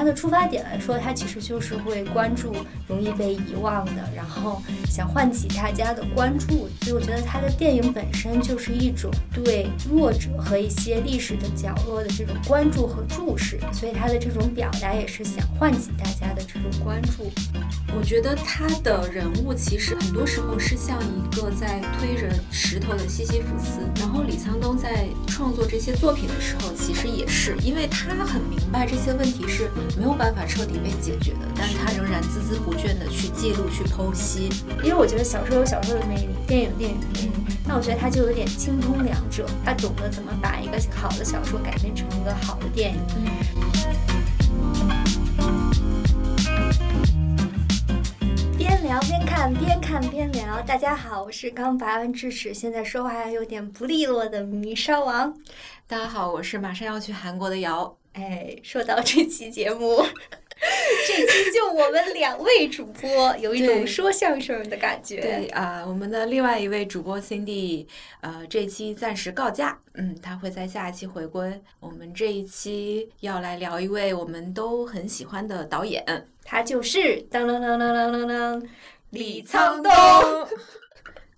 他的出发点来说，他其实就是会关注容易被遗忘的，然后想唤起大家的关注。所以我觉得他的电影本身就是一种对弱者和一些历史的角落的这种关注和注视，所以他的这种表达也是想唤起大家的这种关注。我觉得他的人物其实很多时候是像一个在推着石头的西西弗斯，然后李沧东在创作这些作品的时候，其实也是因为他很明白这些问题是没有办法彻底被解决的，但是他仍然孜孜不倦的去记录、去剖析。因为我觉得小说有小说的魅力，电影有电影的魅力，那我觉得他就有点精通两者，他懂得怎么把一个好的小说改编成一个好的电影。边聊边看，边看边聊。大家好，我是刚拔完智齿，现在说话还有点不利落的米烧王。大家好，我是马上要去韩国的瑶。哎，说到这期节目。这期就我们两位主播，有一种说相声的感觉。对啊，我们的另外一位主播 Cindy，呃，这期暂时告假，嗯，他会在下一期回归。我们这一期要来聊一位我们都很喜欢的导演，他就是当当当当当当当李沧东。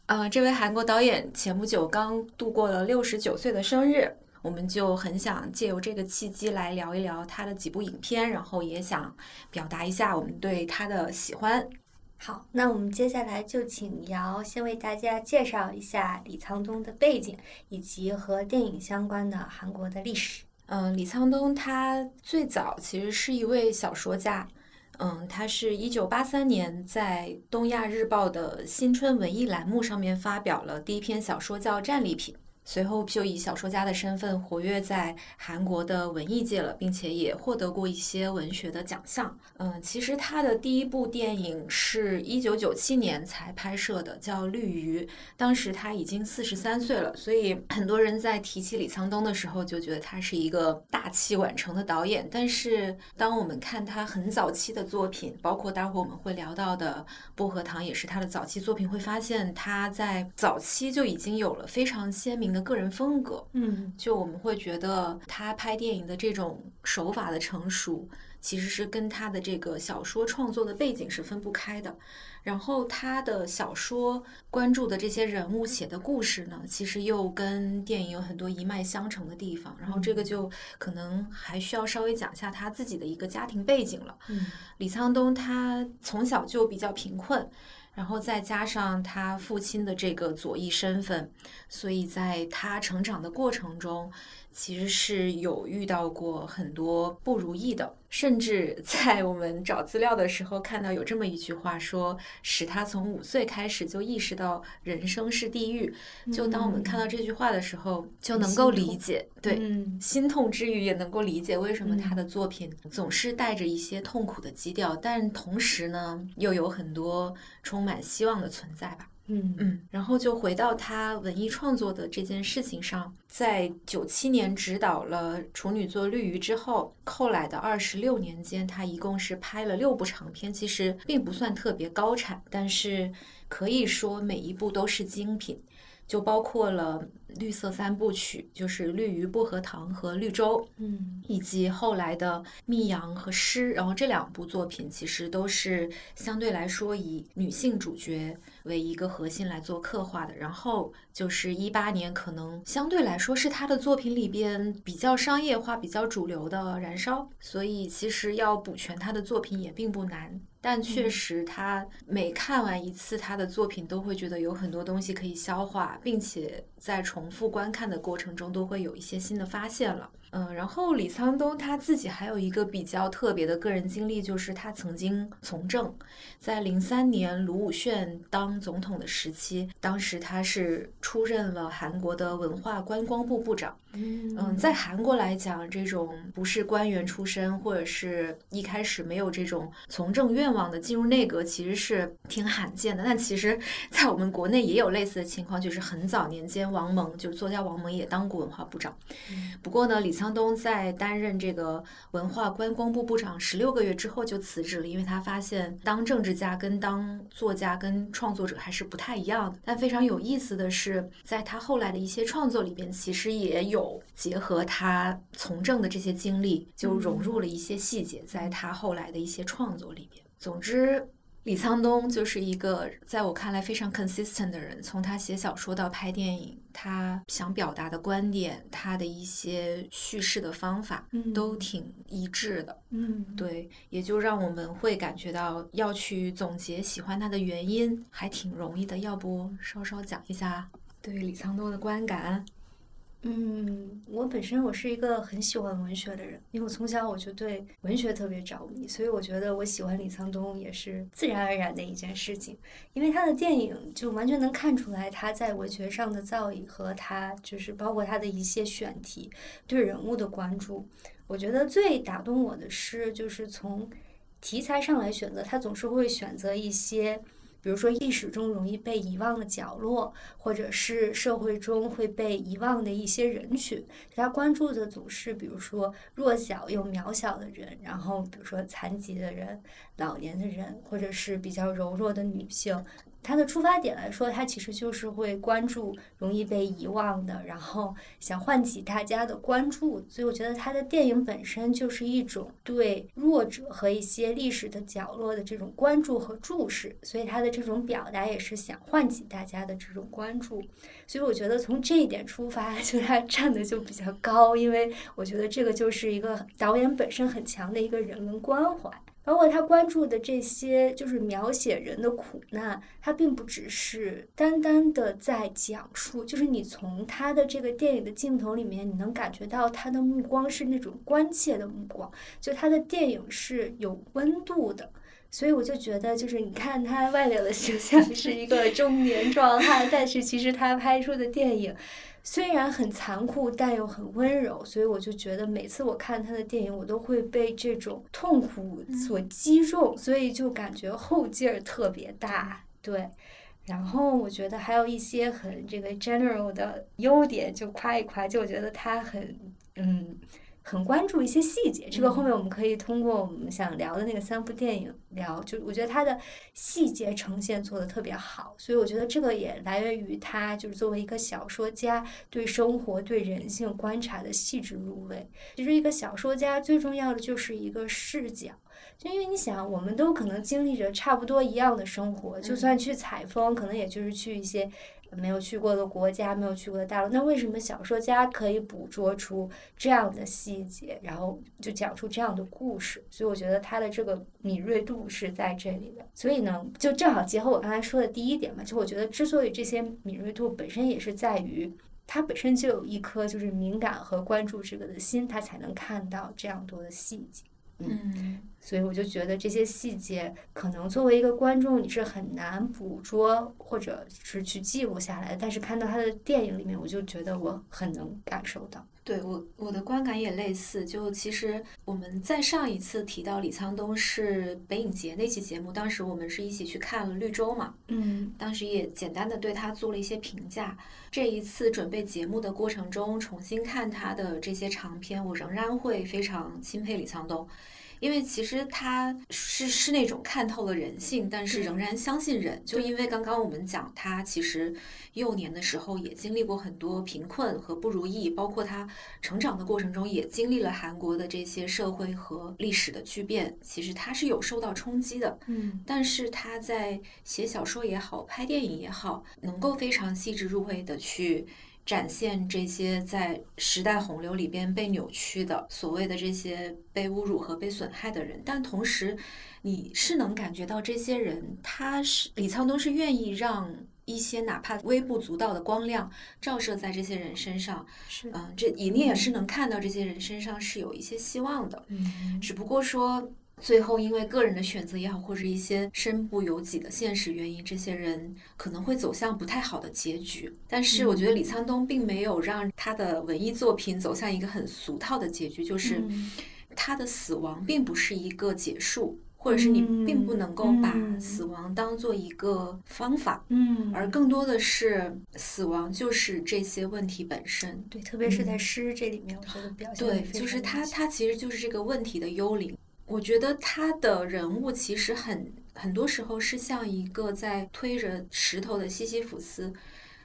呃，这位韩国导演前不久刚度过了六十九岁的生日。我们就很想借由这个契机来聊一聊他的几部影片，然后也想表达一下我们对他的喜欢。好，那我们接下来就请姚先为大家介绍一下李沧东的背景，以及和电影相关的韩国的历史。嗯，李沧东他最早其实是一位小说家。嗯，他是一九八三年在东亚日报的新春文艺栏目上面发表了第一篇小说，叫《战利品》。随后就以小说家的身份活跃在韩国的文艺界了，并且也获得过一些文学的奖项。嗯，其实他的第一部电影是一九九七年才拍摄的，叫《绿鱼》。当时他已经四十三岁了，所以很多人在提起李沧东的时候，就觉得他是一个大器晚成的导演。但是当我们看他很早期的作品，包括待会我们会聊到的《薄荷糖》也是他的早期作品，会发现他在早期就已经有了非常鲜明。的个人风格，嗯，就我们会觉得他拍电影的这种手法的成熟，其实是跟他的这个小说创作的背景是分不开的。然后他的小说关注的这些人物写的故事呢，其实又跟电影有很多一脉相承的地方。然后这个就可能还需要稍微讲一下他自己的一个家庭背景了。嗯，李沧东他从小就比较贫困。然后再加上他父亲的这个左翼身份，所以在他成长的过程中。其实是有遇到过很多不如意的，甚至 在我们找资料的时候看到有这么一句话说，使他从五岁开始就意识到人生是地狱。就当我们看到这句话的时候，就能够理解，对，心痛之余也能够理解为什么他的作品总是带着一些痛苦的基调，但同时呢，又有很多充满希望的存在吧。嗯嗯，然后就回到他文艺创作的这件事情上，在九七年执导了处女座《绿鱼》之后，后来的二十六年间，他一共是拍了六部长片，其实并不算特别高产，但是可以说每一部都是精品，就包括了绿色三部曲，就是《绿鱼》《薄荷糖》和《绿洲》，嗯，以及后来的《密阳》和《诗》，然后这两部作品其实都是相对来说以女性主角。为一个核心来做刻画的，然后就是一八年，可能相对来说是他的作品里边比较商业化、比较主流的《燃烧》，所以其实要补全他的作品也并不难。但确实，他每看完一次他的作品，都会觉得有很多东西可以消化，并且在重复观看的过程中，都会有一些新的发现了。嗯，然后李沧东他自己还有一个比较特别的个人经历，就是他曾经从政，在零三年卢武铉当总统的时期，当时他是出任了韩国的文化观光部部长。嗯，在韩国来讲，这种不是官员出身，或者是一开始没有这种从政愿望的进入内阁，其实是挺罕见的。但其实，在我们国内也有类似的情况，就是很早年间王蒙，就是作家王蒙也当过文化部长。不过呢，李沧东在担任这个文化观光部部长十六个月之后就辞职了，因为他发现当政治家跟当作家跟创作者还是不太一样的。但非常有意思的是，在他后来的一些创作里边，其实也有结合他从政的这些经历，就融入了一些细节，在他后来的一些创作里边。总之。李沧东就是一个在我看来非常 consistent 的人，从他写小说到拍电影，他想表达的观点，他的一些叙事的方法，都挺一致的。嗯，对，也就让我们会感觉到要去总结喜欢他的原因，还挺容易的。要不稍稍讲一下对李沧东的观感？嗯，我本身我是一个很喜欢文学的人，因为我从小我就对文学特别着迷，所以我觉得我喜欢李沧东也是自然而然的一件事情。因为他的电影就完全能看出来他在文学上的造诣和他就是包括他的一些选题对人物的关注。我觉得最打动我的是，就是从题材上来选择，他总是会选择一些。比如说历史中容易被遗忘的角落，或者是社会中会被遗忘的一些人群，他关注的总是比如说弱小又渺小的人，然后比如说残疾的人、老年的人，或者是比较柔弱的女性。他的出发点来说，他其实就是会关注容易被遗忘的，然后想唤起大家的关注。所以我觉得他的电影本身就是一种对弱者和一些历史的角落的这种关注和注视。所以他的这种表达也是想唤起大家的这种关注。所以我觉得从这一点出发，就他站的就比较高，因为我觉得这个就是一个导演本身很强的一个人文关怀。包括他关注的这些，就是描写人的苦难，他并不只是单单的在讲述，就是你从他的这个电影的镜头里面，你能感觉到他的目光是那种关切的目光，就他的电影是有温度的，所以我就觉得，就是你看他外表的形象是一个中年壮汉，但是其实他拍出的电影。虽然很残酷，但又很温柔，所以我就觉得每次我看他的电影，我都会被这种痛苦所击中，所以就感觉后劲儿特别大。对，然后我觉得还有一些很这个 general 的优点，就夸一夸，就我觉得他很嗯。很关注一些细节，这个后面我们可以通过我们想聊的那个三部电影聊。就我觉得他的细节呈现做的特别好，所以我觉得这个也来源于他就是作为一个小说家对生活、对人性观察的细致入微。其实一个小说家最重要的就是一个视角，就因为你想，我们都可能经历着差不多一样的生活，就算去采风，可能也就是去一些。没有去过的国家，没有去过的大陆，那为什么小说家可以捕捉出这样的细节，然后就讲出这样的故事？所以我觉得他的这个敏锐度是在这里的。所以呢，就正好结合我刚才说的第一点嘛，就我觉得之所以这些敏锐度本身也是在于他本身就有一颗就是敏感和关注这个的心，他才能看到这样多的细节。嗯，所以我就觉得这些细节可能作为一个观众你是很难捕捉或者是去记录下来，但是看到他的电影里面，我就觉得我很能感受到。对我我的观感也类似，就其实我们在上一次提到李沧东是北影节那期节目，当时我们是一起去看了《绿洲》嘛，嗯，当时也简单的对他做了一些评价。这一次准备节目的过程中，重新看他的这些长片，我仍然会非常钦佩李沧东。因为其实他是是那种看透了人性，但是仍然相信人。就因为刚刚我们讲他其实幼年的时候也经历过很多贫困和不如意，包括他成长的过程中也经历了韩国的这些社会和历史的巨变。其实他是有受到冲击的，嗯，但是他在写小说也好，拍电影也好，能够非常细致入微的去。展现这些在时代洪流里边被扭曲的所谓的这些被侮辱和被损害的人，但同时，你是能感觉到这些人，他是李沧东是愿意让一些哪怕微不足道的光亮照射在这些人身上，是。嗯，这你也是能看到这些人身上是有一些希望的，嗯，只不过说。最后，因为个人的选择也好，或者一些身不由己的现实原因，这些人可能会走向不太好的结局。但是，我觉得李沧东并没有让他的文艺作品走向一个很俗套的结局，就是他的死亡并不是一个结束。或者是你并不嗯能够把嗯死亡当做一个方法，嗯而更多的是死亡就是这些问题本身。对，特别是在嗯诗这里面，我觉得表现对，就是他，他其实就是这个问题的幽灵。我觉得他的人物其实很很多时候是像一个在推着石头的西西弗斯。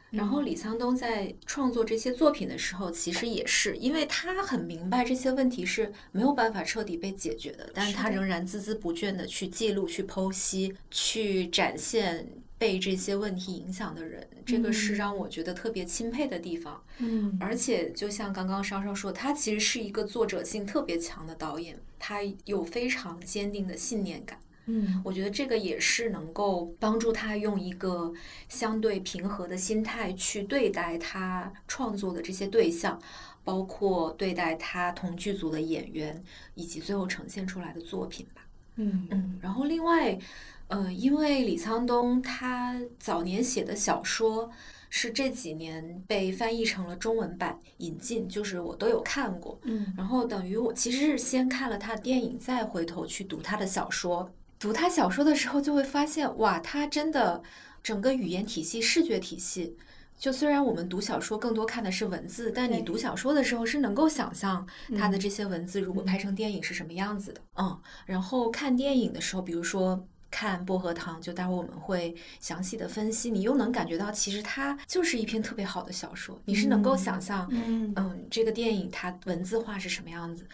然后李沧东在创作这些作品的时候，其实也是，因为他很明白这些问题是没有办法彻底被解决的，但是他仍然孜孜不倦地去记录、去剖析、去展现被这些问题影响的人，这个是嗯让我觉得特别钦佩的地方。嗯而且就像刚刚稍稍说，他其实是一个作者性特别强的导演，他有非常坚定的信念感。嗯我觉得这个也是能够帮助他用一个相对平和的心态去对待他创作的这些对象，包括对待他同剧组的演员，以及最后呈现出来的作品吧。嗯嗯，然后另外，呃，因为李沧东他早年写的小说是这几年被翻译成了中文版引进，就是我都有看过。嗯然后等于我其实是先看了他的电影，再回头去读他的小说。读他小说的时候，就会发现，哇，他真的整个语言体系、视觉体系。就虽然我们读小说更多看的是文字，但你读小说的时候是能够想象他的嗯这些文字如果拍成电影是什么样子的。嗯，然后看电影的时候，比如说看《薄荷糖》，就待会儿我们会详细的分析，你又能感觉到其实它就是一篇特别好的小说，你是能够想象，嗯嗯，这个电影它文字化是什么样子。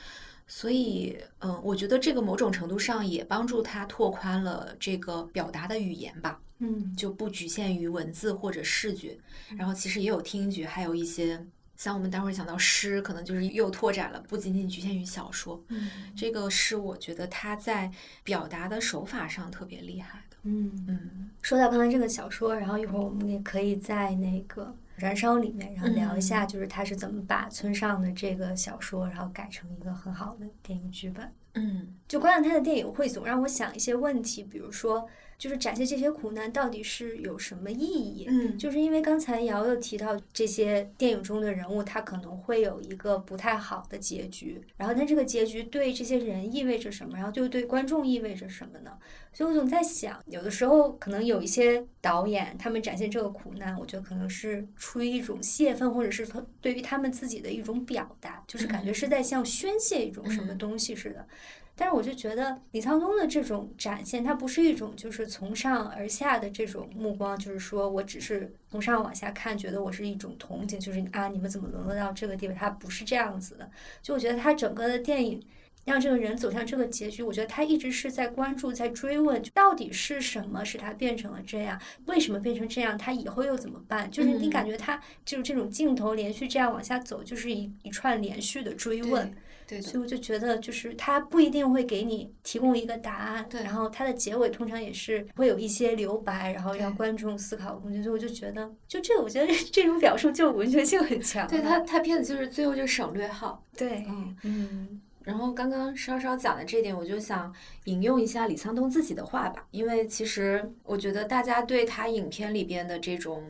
所以，嗯，我觉得这个某种程度上也帮助他拓宽了这个表达的语言吧。嗯就不局限于文字或者视觉，然后其实也有听觉，还有一些像我们待会儿讲到诗，可能就是又拓展了，不仅仅局限于小说。嗯这个是我觉得他在表达的手法上特别厉害的。嗯。嗯说到刚才这个小说，然后一会儿我们也可以在那个《燃烧》里面，然后聊一下，就是他是怎么把村上的这个小说，然后改成一个很好的电影剧本。嗯就观看他的电影，会总让我想一些问题，比如说，就是展现这些苦难到底是有什么意义？嗯就是因为刚才瑶有提到这些电影中的人物，他可能会有一个不太好的结局，然后那这个结局对这些人意味着什么，然后就对观众意味着什么呢？所以我总在想，有的时候可能有一些导演他们展现这个苦难，我觉得可能是出于一种泄愤，或者是说对于他们自己的一种表达，就是感觉是在像宣泄一种什么嗯东西似的。但是我就觉得李沧东的这种展现，它不是一种就是从上而下的这种目光，就是说我只是从上往下看，觉得我是一种同情，就是啊你们怎么沦落到这个地步？他不是这样子的。就我觉得他整个的电影。让这个人走向这个结局，我觉得他一直是在关注、在追问，到底是什么使他变成了这样？为什么变成这样？他以后又怎么办？就是你嗯感觉他就是这种镜头连续这样往下走，就是一一串连续的追问。对的所以我就觉得，就是他不一定会给你提供一个答案，对然后它的结尾通常也是会有一些留白，然后让观众思考的空间。所以我就觉得，就这个，我觉得这种表述就文学性很强。对他，他片子就是最后就省略号。对，嗯嗯然后刚刚稍稍讲的这点，我就想引用一下李沧东自己的话吧，因为其实我觉得大家对他影片里边的这种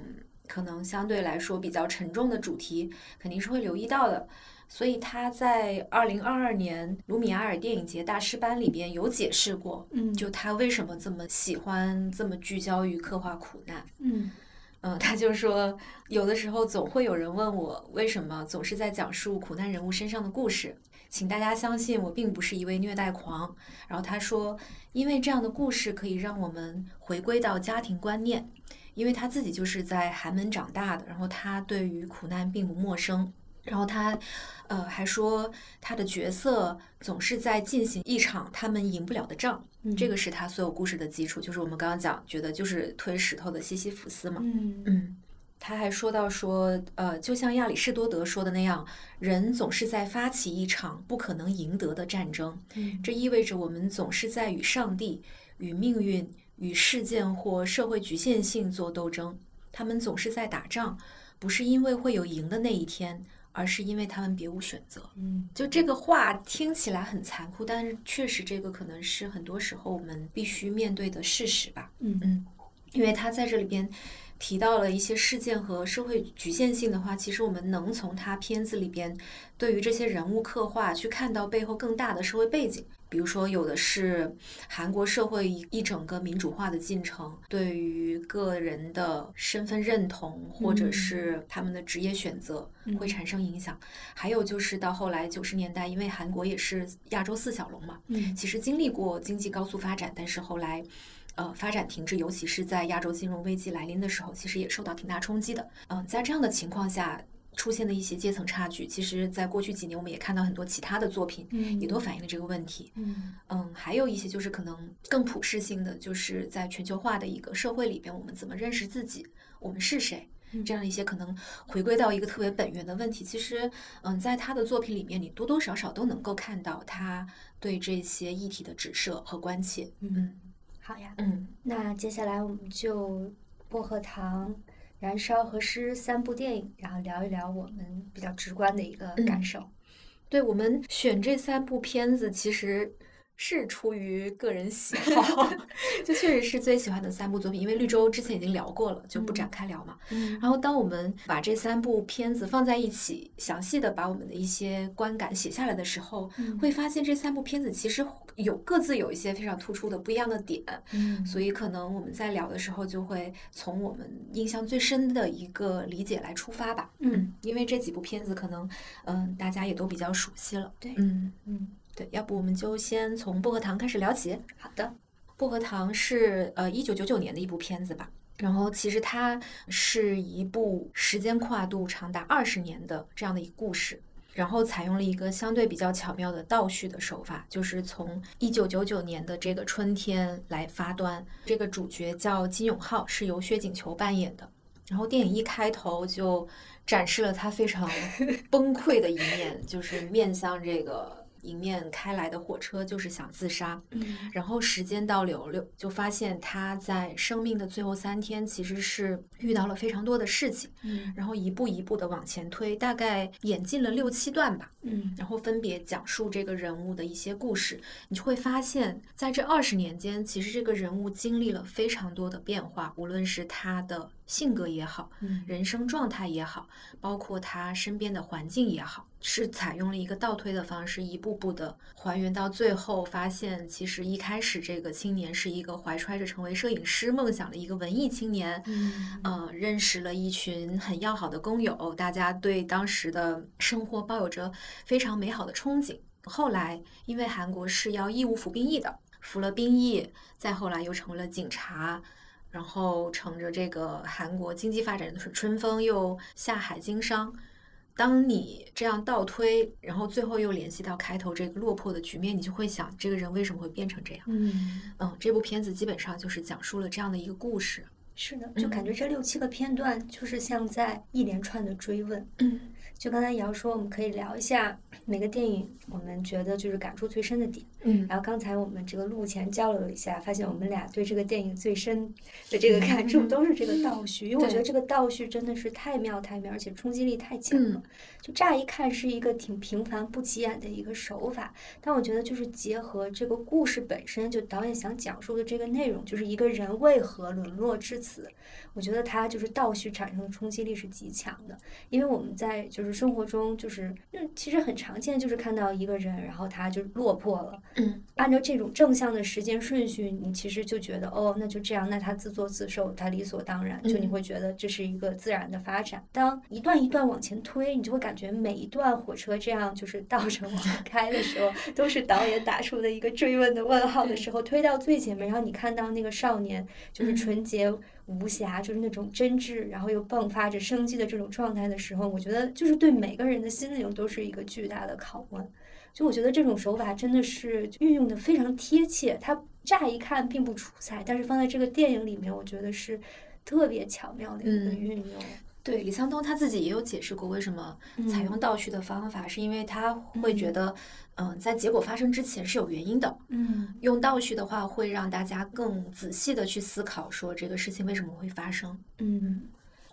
可能相对来说比较沉重的主题，肯定是会留意到的。所以他在二零二二年卢米埃尔电影节大师班里边有解释过，嗯，就他为什么这么喜欢这么聚焦于刻画苦难。嗯嗯，他就说，有的时候总会有人问我，为什么总是在讲述苦难人物身上的故事？请大家相信，我并不是一位虐待狂。然后他说，因为这样的故事可以让我们回归到家庭观念，因为他自己就是在寒门长大的，然后他对于苦难并不陌生。然后他，呃，还说他的角色总是在进行一场他们赢不了的仗，嗯这个是他所有故事的基础，就是我们刚刚讲，觉得就是推石头的西西弗斯嘛。嗯嗯，他还说到说，呃，就像亚里士多德说的那样，人总是在发起一场不可能赢得的战争。嗯这意味着我们总是在与上帝、与命运、与事件或社会局限性做斗争。他们总是在打仗，不是因为会有赢的那一天，而是因为他们别无选择。嗯就这个话听起来很残酷，但是确实这个可能是很多时候我们必须面对的事实吧。嗯嗯，因为他在这里边提到了一些事件和社会局限性的话，其实我们能从他片子里边对于这些人物刻画去看到背后更大的社会背景。比如说，有的是韩国社会一一整个民主化的进程，对于个人的身份认同或者是他们的职业选择会产生影响。还有就是到后来九十年代，因为韩国也是亚洲四小龙嘛，嗯其实经历过经济高速发展，但是后来。呃，发展停滞，尤其是在亚洲金融危机来临的时候，其实也受到挺大冲击的。嗯、在这样的情况下，出现的一些阶层差距，其实在过去几年，我们也看到很多其他的作品，嗯也都反映了这个问题。嗯嗯，还有一些就是可能更普世性的，就是在全球化的一个社会里边，我们怎么认识自己，我们是谁，嗯这样一些可能回归到一个特别本源的问题。其实，嗯，在他的作品里面，你多多少少都能够看到他对这些议题的指涉和关切。嗯，好呀。嗯那接下来我们就薄荷糖、燃烧和诗三部电影，然后聊一聊我们比较直观的一个感嗯受。对我们选这三部片子，其实是出于个人喜好，就确实是最喜欢的三部作品。因为绿洲之前已经聊过了，就不展开聊嘛。嗯然后，当我们把这三部片子放在一起，详细的把我们的一些观感写下来的时候，嗯会发现这三部片子其实有各自有一些非常突出的不一样的点。嗯所以，可能我们在聊的时候，就会从我们印象最深的一个理解来出发吧。嗯，因为这几部片子可能，嗯、大家也都比较熟悉了。对嗯，嗯，对，要不我们就先从薄荷糖开始聊起。好的。薄荷糖是呃一九九九年的一部片子吧，然后其实它是一部时间跨度长达二十年的这样的一个故事，然后采用了一个相对比较巧妙的倒叙的手法，就是从一九九九年的这个春天来发端。这个主角叫金永浩，是由薛景求扮演的。然后电影一开头就展示了他非常 崩溃的一面，就是面向这个迎面开来的火车，就是想自杀。嗯然后时间倒流流，就发现他在生命的最后三天其实是遇到了非常多的事情，嗯然后一步一步的往前推，大概演进了六七段吧。嗯然后分别讲述这个人物的一些故事，你就会发现，在这二十年间，其实这个人物经历了非常多的变化，无论是他的性格也好，嗯人生状态也好，包括他身边的环境也好，是采用了一个倒推的方式，一步步的还原到最后，发现其实一开始这个青年是一个怀揣着成为摄影师梦想的一个文艺青年，嗯呃，认识了一群很要好的工友，大家对当时的生活抱有着非常美好的憧憬。后来，因为韩国是要义务服兵役的，服了兵役，再后来又成为了警察，然后乘着这个韩国经济发展的春风，又下海经商。当你这样倒推，然后最后又联系到开头这个落魄的局面，你就会想，这个人为什么会变成这样？嗯，嗯，这部片子基本上就是讲述了这样的一个故事。是的，就感觉这六七个片段就是像在一连串的追问。嗯就刚才瑶说，我们可以聊一下每个电影我们觉得就是感触最深的点。嗯然后刚才我们这个录前交流了一下，发现我们俩对这个电影最深的这个感触都是这个倒叙，因为我觉得这个倒叙真的是太妙太妙，而且冲击力太强了。嗯就乍一看是一个挺平凡不起眼的一个手法，但我觉得就是结合这个故事本身，就导演想讲述的这个内容，就是一个人为何沦落至此，我觉得他就是倒叙产生的冲击力是极强的。因为我们在就是生活中就是，嗯，其实很常见，就是看到一个人，然后他就落魄了，嗯按照这种正向的时间顺序，你其实就觉得哦，那就这样，那他自作自受，他理所当然，就你嗯会觉得这是一个自然的发展。当一段一段往前推，你就会感觉每一段火车这样就是倒着往前 开的时候，都是导演打出的一个追问的问号的时候，推到最前面，然后你看到那个少年就是嗯纯洁无瑕，就是那种真挚，然后又迸发着生机的这种状态的时候，我觉得就是对每个人的心灵都是一个巨大的拷问。就我觉得这种手法真的是运用的非常贴切，它乍一看并不出彩，但是放在这个电影里面，我觉得是特别巧妙的一个嗯运用。对，李沧东他自己也有解释过，为什么采用倒叙的方法，是因为他会觉得，嗯、在结果发生之前是有原因的。嗯用倒叙的话，会让大家更仔细的去思考，说这个事情为什么会发生。嗯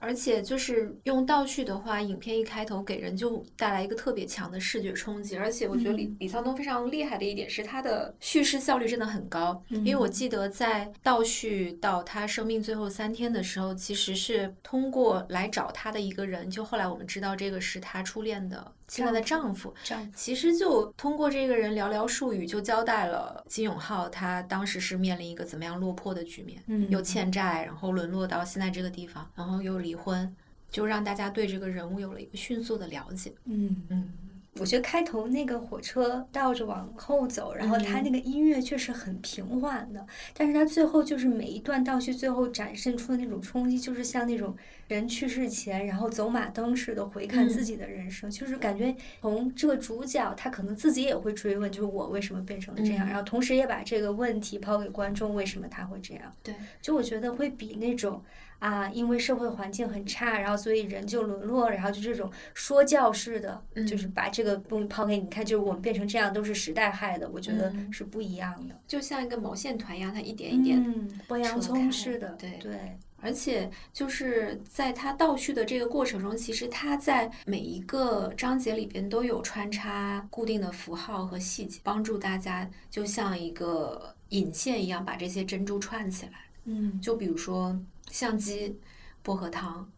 而且就是用倒叙的话，影片一开头给人就带来一个特别强的视觉冲击。而且我觉得李李沧东非常厉害的一点是，他的叙事效率真的很高。因为我记得在倒叙到他生命最后三天的时候，其实是通过来找他的一个人，就后来我们知道这个是他初恋的现在的丈夫。丈夫其实就通过这个人寥寥数语就交代了金永浩他当时是面临一个怎么样落魄的局面，嗯又欠债，然后沦落到现在这个地方，然后又离婚，就让大家对这个人物有了一个迅速的了解。嗯。嗯，我觉得开头那个火车倒着往后走，然后它那个音乐确实很平缓的，但是它最后就是每一段倒叙最后展现出的那种冲击，就是像那种人去世前，然后走马灯似的回看自己的人生，就是感觉从这个主角他可能自己也会追问，就是我为什么变成了这样，嗯。然后同时也把这个问题抛给观众，为什么他会这样？对，就我觉得会比那种啊，因为社会环境很差，然后所以人就沦落，然后就这种说教式的，嗯就是把这个东西抛给你看，就是我们变成这样都是时代害的，我觉得嗯是不一样的。就像一个毛线团一样，它一点一点嗯，剥洋葱似的，对对，而且就是在他倒叙的这个过程中，其实他在每一个章节里边都有穿插固定的符号和细节，帮助大家就像一个引线一样把这些珍珠串起来。嗯，就比如说相机、薄荷糖、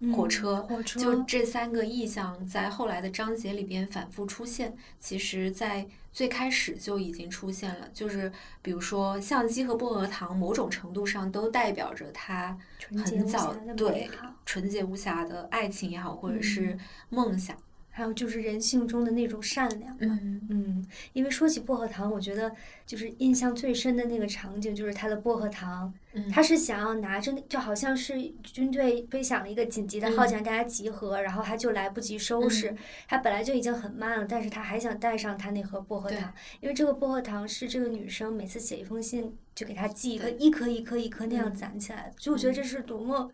嗯火车，火车，就这三个意象在后来的章节里边反复出现，其实在最开始就已经出现了。就是比如说相机和薄荷糖，某种程度上都代表着他很早对纯洁无瑕的爱情也好，或者嗯是梦想。还有就是人性中的那种善良。嗯嗯，因为说起薄荷糖，我觉得就是印象最深的那个场景，就是他的薄荷糖，嗯，他是想要拿着那，就好像是军队吹响了一个紧急的号角，让大家集合，然后他就来不及收拾。嗯他本来就已经很慢了，但是他还想带上他那盒薄荷糖，因为这个薄荷糖是这个女生每次写一封信就给他寄一颗，一颗一颗一颗那样嗯攒起来的。就我觉得这是多么，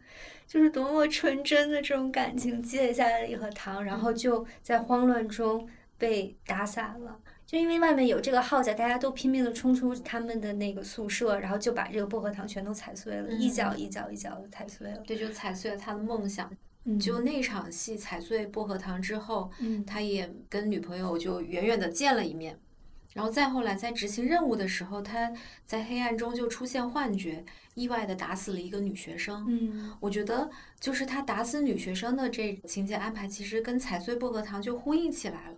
就是多么纯真的这种感情，积累下来的一盒糖，然嗯后就在慌乱中被打散了。就因为外面有这个号角，大家都拼命的冲出他们的那个宿舍，然后就把这个薄荷糖全都踩碎了，一角嗯一脚一脚的踩碎了。对就踩碎了他的梦想。嗯就那场戏踩碎薄荷糖之后，嗯他也跟女朋友就远远的见了一面，然后再后来在执行任务的时候，他在黑暗中就出现幻觉，意外的打死了一个女学生。嗯我觉得就是他打死女学生的这情节安排，其实跟踩碎薄荷糖就呼应起来了，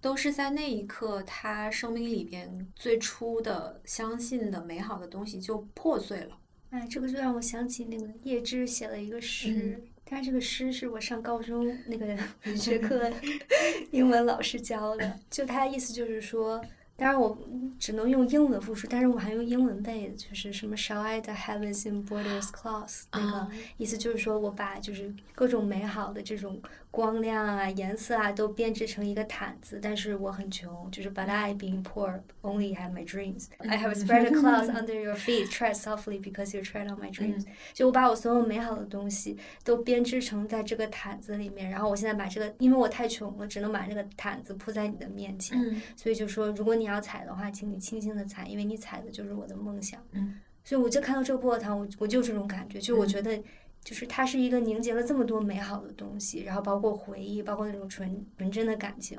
都是在那一刻他生命里边最初的相信的美好的东西就破碎了。哎，这个就让我想起那个叶芝写了一个诗，他这个诗是我上高中那个 文学课 英文老师教的，就他意思就是说。当然，我只能用英文复述，但是我还用英文背的，就是什么 “Shall I the heavens in borders cloth” 那个啊意思就是说我把就是各种美好的这种光亮啊、颜色啊都编织成一个毯子，但是我很穷，就是 But I being poor only have my dreams. I have spread a cloth under your feet, tread softly because you tread on my dreams. 就我把我所有美好的东西都编织成在这个毯子里面，然后我现在把这个，因为我太穷了，只能把这个毯子铺在你的面前，嗯所以就说如果你要踩的话，请你轻轻的踩，因为你踩的就是我的梦想。嗯，所以我就看到这个薄荷糖，我我就这种感觉，就我嗯觉得。就是它是一个凝结了这么多美好的东西，然后包括回忆，包括那种纯纯真的感情，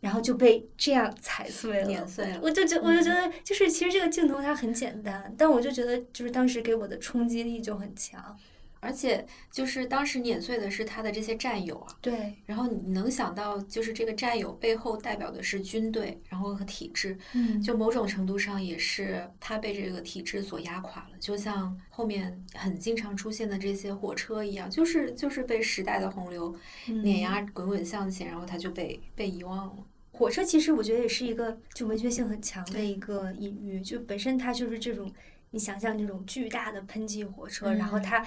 然后就被这样踩碎了。碾碎了。我就觉我就觉得，就是其实这个镜头它很简单，但我就觉得就是当时给我的冲击力就很强。而且就是当时碾碎的是他的这些战友啊，对，然后你能想到，就是这个战友背后代表的是军队，然后和体制，嗯就某种程度上也是他被这个体制所压垮了，就像后面很经常出现的这些火车一样，就是就是被时代的洪流碾压，滚滚向前，然后他就被被遗忘了。火车其实我觉得也是一个就文学性很强的一个隐喻，就本身它就是这种你想象这种巨大的喷气火车，然后嗯它。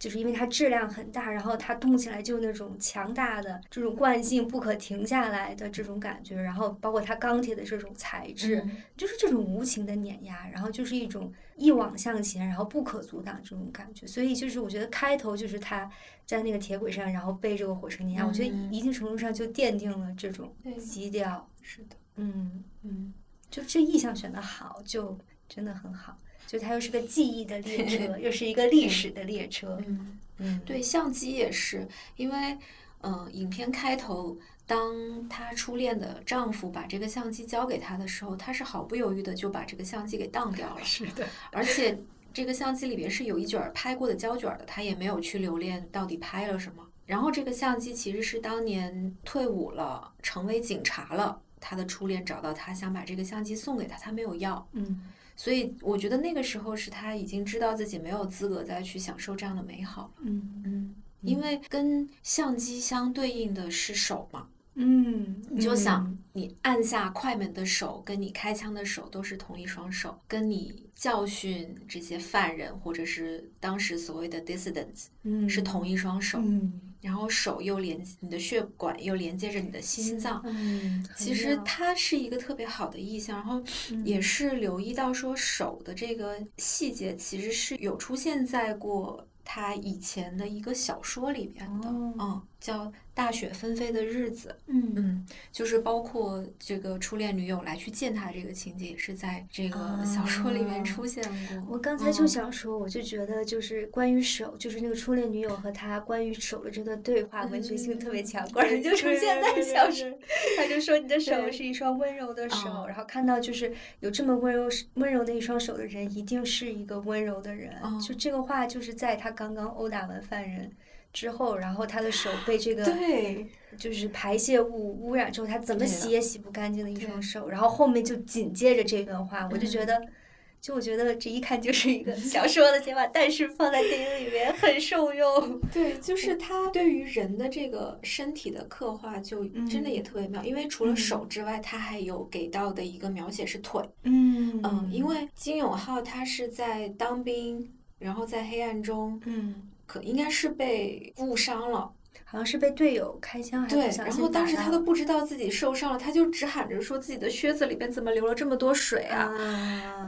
就是因为它质量很大，然后它动起来就那种强大的这种惯性不可停下来的这种感觉，然后包括它钢铁的这种材质，嗯就是这种无情的碾压，然后就是一种一往向前，然后不可阻挡这种感觉。所以就是我觉得开头就是他在那个铁轨上，然后被这个火车碾压，我觉得嗯一定程度上就奠定了这种基调。是的，嗯，嗯，就这意象选的好，就真的很好。就它又是个记忆的列车，又是一个历史的列车。嗯，嗯，对，相机也是，因为，嗯、影片开头，当她初恋的丈夫把这个相机交给她的时候，她是毫不犹豫的就把这个相机给当掉了，是的，而且这个相机里边是有一卷儿拍过的胶卷儿的，她也没有去留恋到底拍了什么。然后这个相机其实是当年退伍了，成为警察了，她的初恋找到她，想把这个相机送给她，她没有要。嗯所以我觉得那个时候是他已经知道自己没有资格再去享受这样的美好了。嗯嗯，因为跟相机相对应的是手嘛，嗯，你就想你按下快门的手，跟你开枪的手都是同一双手，跟你教训这些犯人或者是当时所谓的 dissidents 嗯是同一双手，嗯然后手又连你的血管又连接着你的心脏。嗯，其实它是一个特别好的意象，然后也是留意到说手的这个细节，其实是有出现在过他以前的一个小说里面的，哦嗯，叫《大雪纷飞的日子》。嗯嗯，就是包括这个初恋女友来去见他这个情节，也是在这个小说里面出现过。我刚才就嗯想说，我就觉得就是关于手，就是那个初恋女友和他关于手的这段对话，文学性特别强，果然就出现在小说。他就说你的手是一双温柔的手，嗯然后看到就是有这么温柔温柔的一双手的人，一定是一个温柔的人。嗯就这个话就是在他刚刚殴打完犯人。之后，然后他的手被这个对，就是排泄物污染之后，他怎么洗也洗不干净的一双手，然后后面就紧接着这段话，我就觉嗯得，就我觉得这一看就是一个小说的写法，但是放在电影里面很受用。对，就 是他对于人的这个身体的刻画，就真的也特别妙。因为除了手之外，他还有给到的一个描写是腿。嗯嗯，因为金永浩他是在当兵，然后在黑暗中，嗯，可应该是被误伤了。好像是被队友开枪还是对然后当时他都不知道自己受伤了，他就只喊着说自己的靴子里边怎么流了这么多水啊！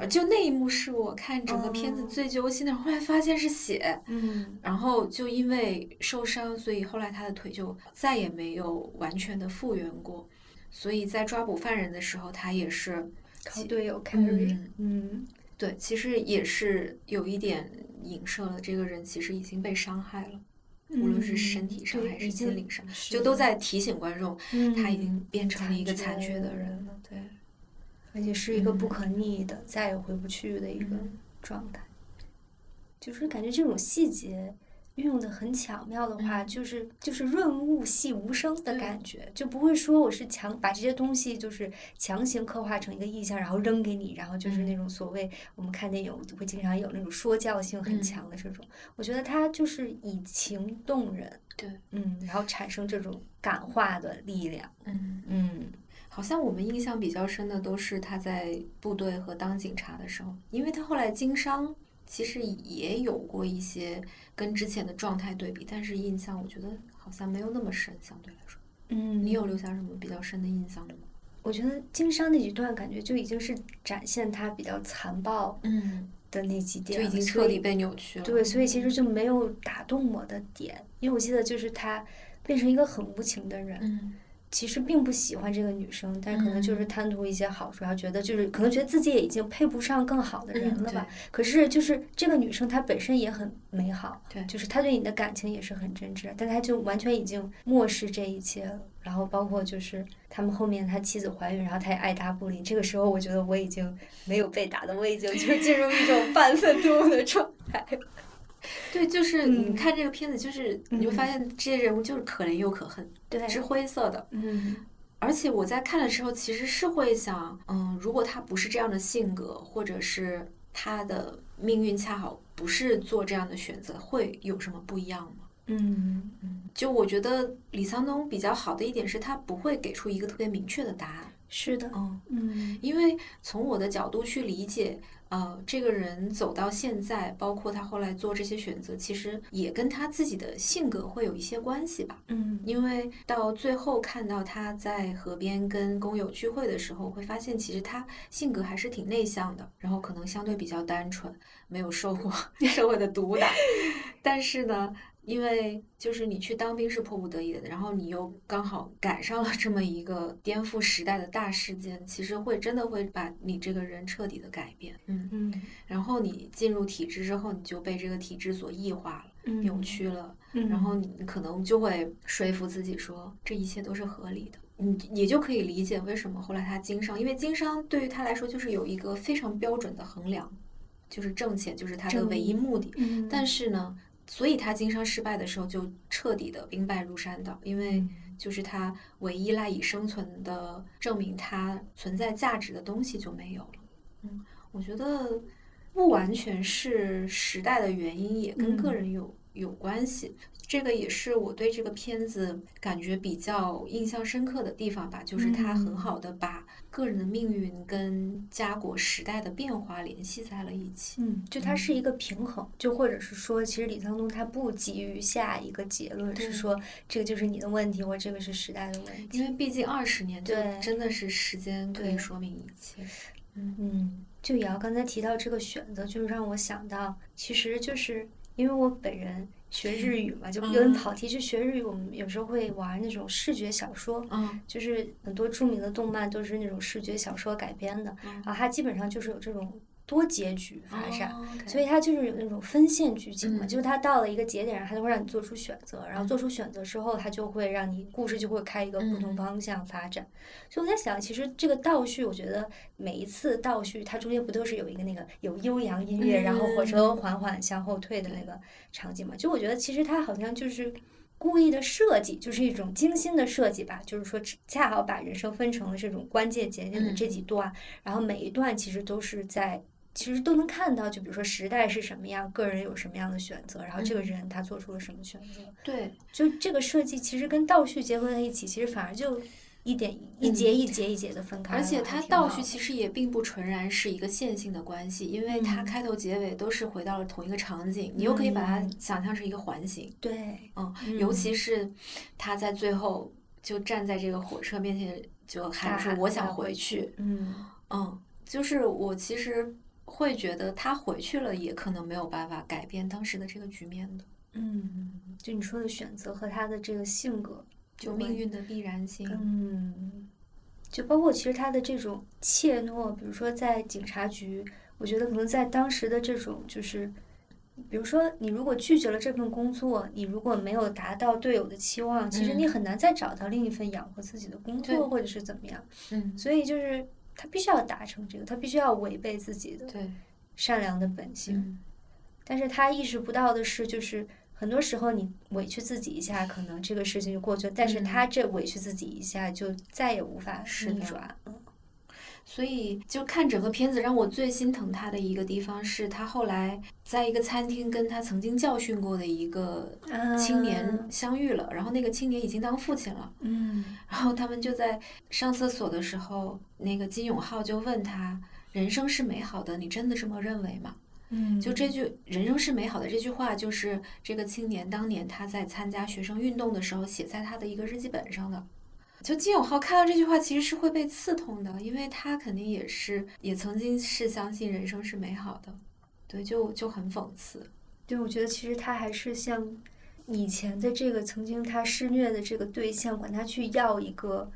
啊，就那一幕是我看整个片子哦最揪心的，后来发现是血，嗯然后就因为受伤，所以后来他的腿就再也没有完全的复原过。所以在抓捕犯人的时候，他也是靠队友 carry，嗯嗯对，其实也是有一点影射了这个人其实已经被伤害了，无论是身体上还是心灵上，是就都在提醒观众，他已嗯经变成了一个残缺的的人。了，对，而且是一个不嗯可逆的、再也回不去的一个嗯状态。就是感觉这种细节运用的很巧妙的话，嗯。就是就是润物细无声的感觉，就不会说我是强把这些东西就是强行刻画成一个意象，然后扔给你，然后就是那种所谓我们看电影会经常有那种说教性很嗯。强的这种，我觉得他就是以情动人，对，嗯，然后产生这种感化的力量，嗯，嗯。好像我们印象比较深的都是他在部队和当警察的时候，因为他后来经商，其实也有过一些跟之前的状态对比，但是印象我觉得好像没有那么深，相对来说。嗯，你有留下什么比较深的印象的吗？我觉得经商那几段感觉就已经是展现他比较残暴嗯，的那几点了，就已经彻底被扭曲了。对，所以其实就没有打动我的点，因为我记得就是他变成一个很无情的人，嗯，其实并不喜欢这个女生，但可能就是嗯贪图一些好处，然后觉得就是可能觉得自己也已经配不上更好的人嗯了吧。可是就是这个女生她本身也很美好，对就是她对你的感情也是很真挚，但她就完全已经漠视这一切了。然后包括就是他们后面他妻子怀孕，然后他也爱答不理。这个时候我觉得我已经没有被打的，我已经就是进入一种 半愤怒的状态。对，就是嗯。你看这个片子，就是你会发现这些人物就是可怜又可恨，对，是灰色的。嗯。而且我在看的时候，其实是会想，嗯，如果他不是这样的性格，或者是他的命运恰好不是做这样的选择，会有什么不一样吗？嗯就我觉得李沧东比较好的一点是他不会给出一个特别明确的答案，是的，嗯，嗯。因为从我的角度去理解，呃，这个人走到现在，包括他后来做这些选择，其实也跟他自己的性格会有一些关系吧。嗯因为到最后看到他在河边跟工友聚会的时候，会发现其实他性格还是挺内向的，然后可能相对比较单纯，没有受过 社会的毒打。但是呢，因为就是你去当兵是迫不得已的，然后你又刚好赶上了这么一个颠覆时代的大事件，其实会真的会把你这个人彻底的改变。嗯，嗯然后你进入体制之后，你就被这个体制所异化了。扭曲了，嗯然后你可能就会说服自己说这一切都是合理的。你也就可以理解为什么后来他经商，因为经商对于他来说就是有一个非常标准的衡量，就是挣钱就是他的唯一目的。嗯，但是呢，所以他经商失败的时候就彻底的兵败如山倒，因为嗯就是他唯一赖以生存的证明他存在价值的东西就没有了。嗯，我觉得不完全是时代的原因，也跟个嗯人有、有关系。这个也是我对这个片子感觉比较印象深刻的地方吧，就是它很嗯好的把个人的命运跟家国时代的变化联系在了一起。嗯，就它是一个平衡，就或者是说，其实李沧东他不急于下一个结论，对是说这个就是你的问题，或者这个是时代的问题因。为毕竟二十年，就对真的是时间可以说明一切。嗯，就瑶刚才提到这个选择，就让我想到，其实就是因为我本人学日语嘛，就有点嗯跑题。就学日语，我们有时候会玩那种视觉小说，嗯就是很多著名的动漫都是那种视觉小说改编的，嗯然后它基本上就是有这种多结局发展。所以它就是有那种分线剧情嘛，嗯就是它到了一个节点上，它就会让你做出选择，然后做出选择之后，它就会让你故事就会开一个不同嗯方向发展。所以我在想，其实这个倒叙，我觉得每一次倒叙，它中间不都是有一个那个有悠扬音乐，然后火车嗯缓缓向后退的那个场景嘛？就我觉得其实它好像就是。故意的设计就是一种精心的设计吧，就是说恰好把人生分成了这种关键节点的这几段，然后每一段其实都是在其实都能看到，就比如说时代是什么样，个人有什么样的选择，然后这个嗯。人他做出了什么选择，对，就这个设计其实跟倒叙结合在一起，其实反而就一点一节一节一节的分开了，而且它倒叙其实也并不纯然是一个线性的关系，因为它嗯。开头结尾都是回到了同一个场景，你又可以把它嗯。想象成一个环形。对，嗯，嗯尤其是他在最后就站在这个火车面前，就喊说我想回回去。嗯。嗯，就是我其实会觉得他回去了，也可能没有办法改变当时的这个局面的，嗯，就你说的选择和他的这个性格就命运的必然性。嗯，就包括其实他的这种怯懦，比如说在警察局，我觉得可能在当时的这种就是，比如说你如果拒绝了这份工作，你如果没有达到队友的期望，其实你嗯很难再找到另一份养活自己的工对作，或者是怎么样。嗯，所以就是他必须要达成这个，他必须要违背自己的对，善良的本性。嗯，但是他意识不到的是，就是很多时候你委屈自己一下，可能这个事情就过去了。但是嗯他这委屈自己一下，就再也无法逆转。嗯所以就看整个片子，让我最心疼他的一个地方是他后来在一个餐厅跟他曾经教训过的一个青年啊相遇了，然后那个青年已经当父亲了，嗯 然后他们就在上厕所的时候，那个金永浩就问他：“人生是美好的，你真的这么认为吗？”嗯，就这句“人生是美好的”这句话，就是这个青年当年他在参加学生运动的时候写在他的一个日记本上的。就金永浩看到这句话，其实是会被刺痛的，因为他肯定也是，也曾经是相信人生是美好的，对，就就很讽刺。对，我觉得其实他还是像以前的这个曾经他施虐的这个对象，管他去要一个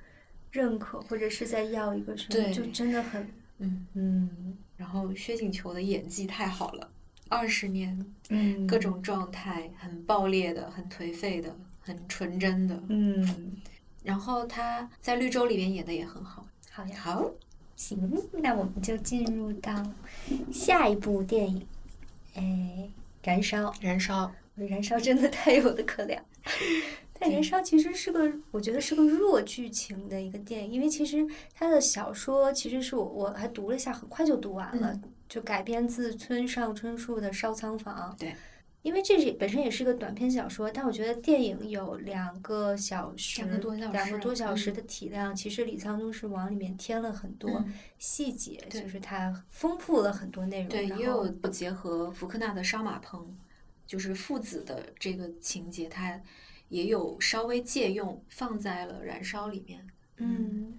认可，或者是在要一个什么，对就真的很嗯，嗯然后薛景求的演技太好了，二十年嗯各种状态，很爆裂的，很颓废的，很纯真的。嗯，然后他在《绿洲》里面演的也很好。好呀。好，行，那我们就进入到下一部电影，哎，燃烧。燃烧，燃烧真的太有的可聊。但燃烧其实是个，我觉得是个弱剧情的一个电影，因为其实他的小说其实是我我还读了一下，很快就读完了，就改编自村上春树的《烧仓房》。对。因为这是本身也是一个短篇小说，但我觉得电影有两个小时，两个多小两个时多小时嗯的体量，其实李沧东是往里面添了很多嗯细节，对就是它丰富了很多内容。对，也有结合福克纳的杀马棚，就是父子的这个情节，它也有稍微借用放在了燃烧里面。嗯，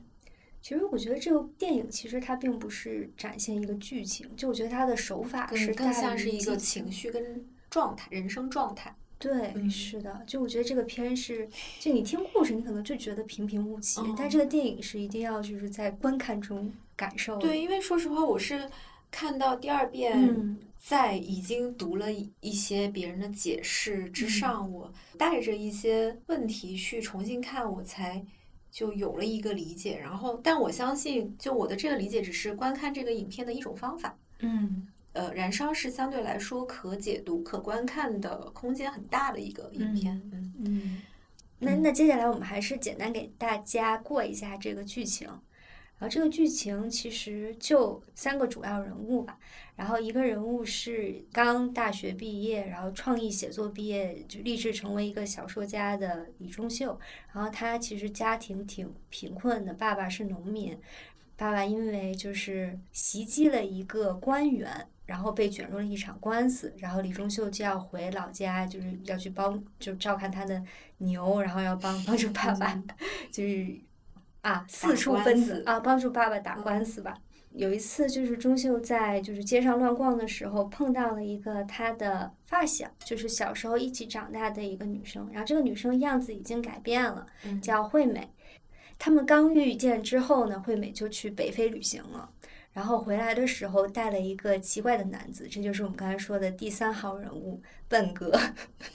其实我觉得这个电影其实它并不是展现一个剧情，就我觉得它的手法是更更像是一个情绪跟状态，人生状态。对，嗯是的，就我觉得这个片是，就你听故事，你可能就觉得平平无奇，但哦这个电影是一定要就是在观看中感受。对，因为说实话，我是看到第二遍，嗯在已经读了一一些别人的解释之上，我带着一些问题去重新看，我才就有了一个理解。然后，但我相信，就我的这个理解只是观看这个影片的一种方法。嗯呃，燃烧是相对来说可解读、可观看的空间很大的一个影片。嗯嗯，那那接下来我们还是简单给大家过一下这个剧情。然后这个剧情其实就三个主要人物吧。然后一个人物是刚大学毕业，然后创意写作毕业，就立志成为一个小说家的李钟秀。然后他其实家庭挺贫困的，爸爸是农民，爸爸因为就是袭击了一个官员。然后被卷入了一场官司，然后李钟秀就要回老家，就是要去帮，就照看他的牛，然后要帮帮助爸爸，就是啊四处奔走啊，帮助爸爸打官司吧。有一次，就是钟秀在就是街上乱逛的时候，碰到了一个他的发小，就是小时候一起长大的一个女生。然后这个女生样子已经改变了，叫惠美。他们刚遇见之后呢，惠美就去北非旅行了。然后回来的时候带了一个奇怪的男子，这就是我们刚才说的第三号人物笨哥。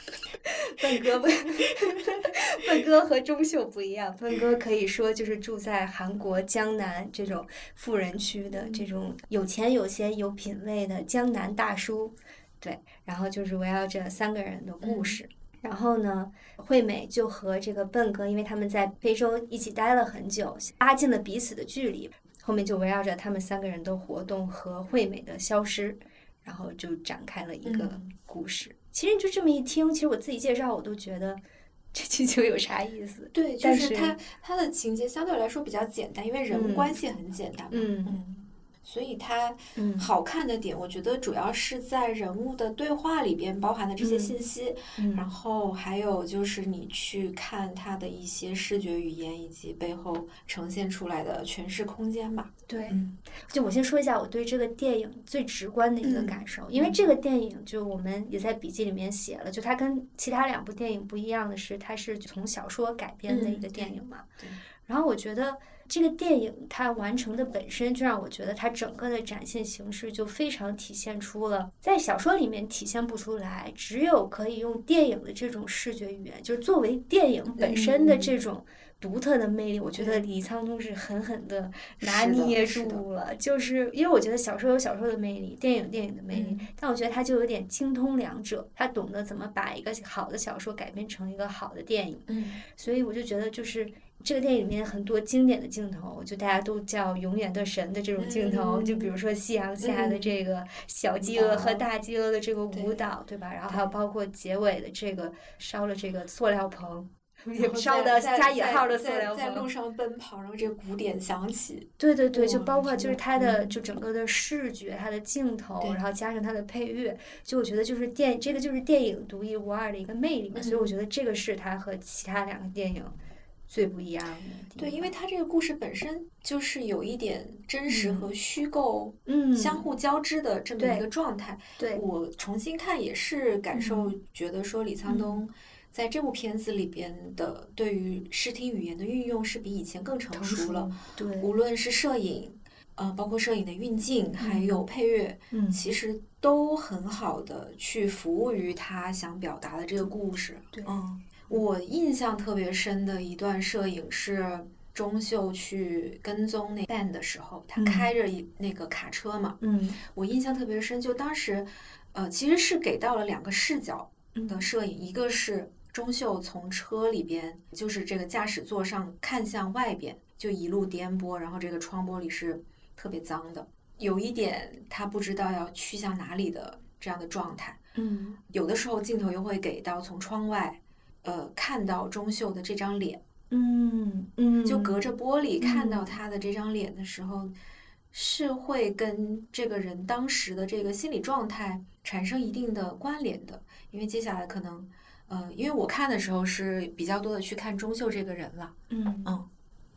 笨哥笨，笨哥和钟秀不一样，笨哥可以说就是住在韩国江南这种富人区的这种有钱有闲有品位的江南大叔。对，然后就是围绕着三个人的故事。然后呢，惠美就和这个笨哥，因为他们在非洲一起待了很久，拉近了彼此的距离。后面就围绕着他们三个人的活动和惠美的消失，然后就展开了一个故事。嗯、其实就这么一听，其实我自己介绍我都觉得这剧情有啥意思？对，就是它它的情节相对来说比较简单，因为人物关系很简单嘛。嗯嗯。所以它好看的点，我觉得主要是在人物的对话里边包含的这些信息，嗯、然后还有就是你去看它的一些视觉语言以及背后呈现出来的诠释空间吧。对，嗯、就我先说一下我对这个电影最直观的一个感受，嗯、因为这个电影就我们也在笔记里面写了，就它跟其他两部电影不一样的是，它是从小说改编的一个电影嘛。对。然后我觉得。这个电影它完成的本身就让我觉得它整个的展现形式就非常体现出了在小说里面体现不出来，只有可以用电影的这种视觉语言，就是作为电影本身的这种独特的魅力，我觉得李沧东是狠狠的拿捏住了。就是因为我觉得小说有小说的魅力，电影电影的魅力，但我觉得他就有点精通两者，他懂得怎么把一个好的小说改编成一个好的电影。嗯，所以我就觉得就是。这个电影里面很多经典的镜头，就大家都叫“永远的神”的这种镜头，嗯、就比如说夕阳下的这个小饥饿和大饥饿的这个舞蹈，对吧？然后还有包括结尾的这个烧了这个塑料棚，烧的加引号的塑料棚，在路上奔跑，然后这个鼓点响起。对对对，就包括就是它的就整个的视觉，它的镜头，嗯然后加上它的配乐，就我觉得就是电这个就是电影独一无二的一个魅力嘛。嗯、所以我觉得这个是它和其他两个电影。最不一样的对，因为它这个故事本身就是有一点真实和虚构，嗯，相互交织的这么一个状态。对，我重新看也是感受，觉得说李沧东在这部片子里边的对于视听语言的运用是比以前更成熟了。对，无论是摄影，呃，包括摄影的运镜，还有配乐，嗯，其实都很好的去服务于他想表达的这个故事。对，嗯。我印象特别深的一段摄影是钟秀去跟踪那 Ben 的时候，他开着一那个卡车嘛。嗯，我印象特别深，就当时，呃，其实是给到了两个视角的摄影，一个是钟秀从车里边，就是这个驾驶座上看向外边，就一路颠簸，然后这个窗玻璃是特别脏的，有一点他不知道要去向哪里的这样的状态。嗯，有的时候镜头又会给到从窗外。呃，看到钟秀的这张脸，嗯嗯，就隔着玻璃看到他的这张脸的时候，是会跟这个人当时的这个心理状态产生一定的关联的。因为接下来可能，呃，因为我看的时候是比较多的去看钟秀这个人了，嗯嗯，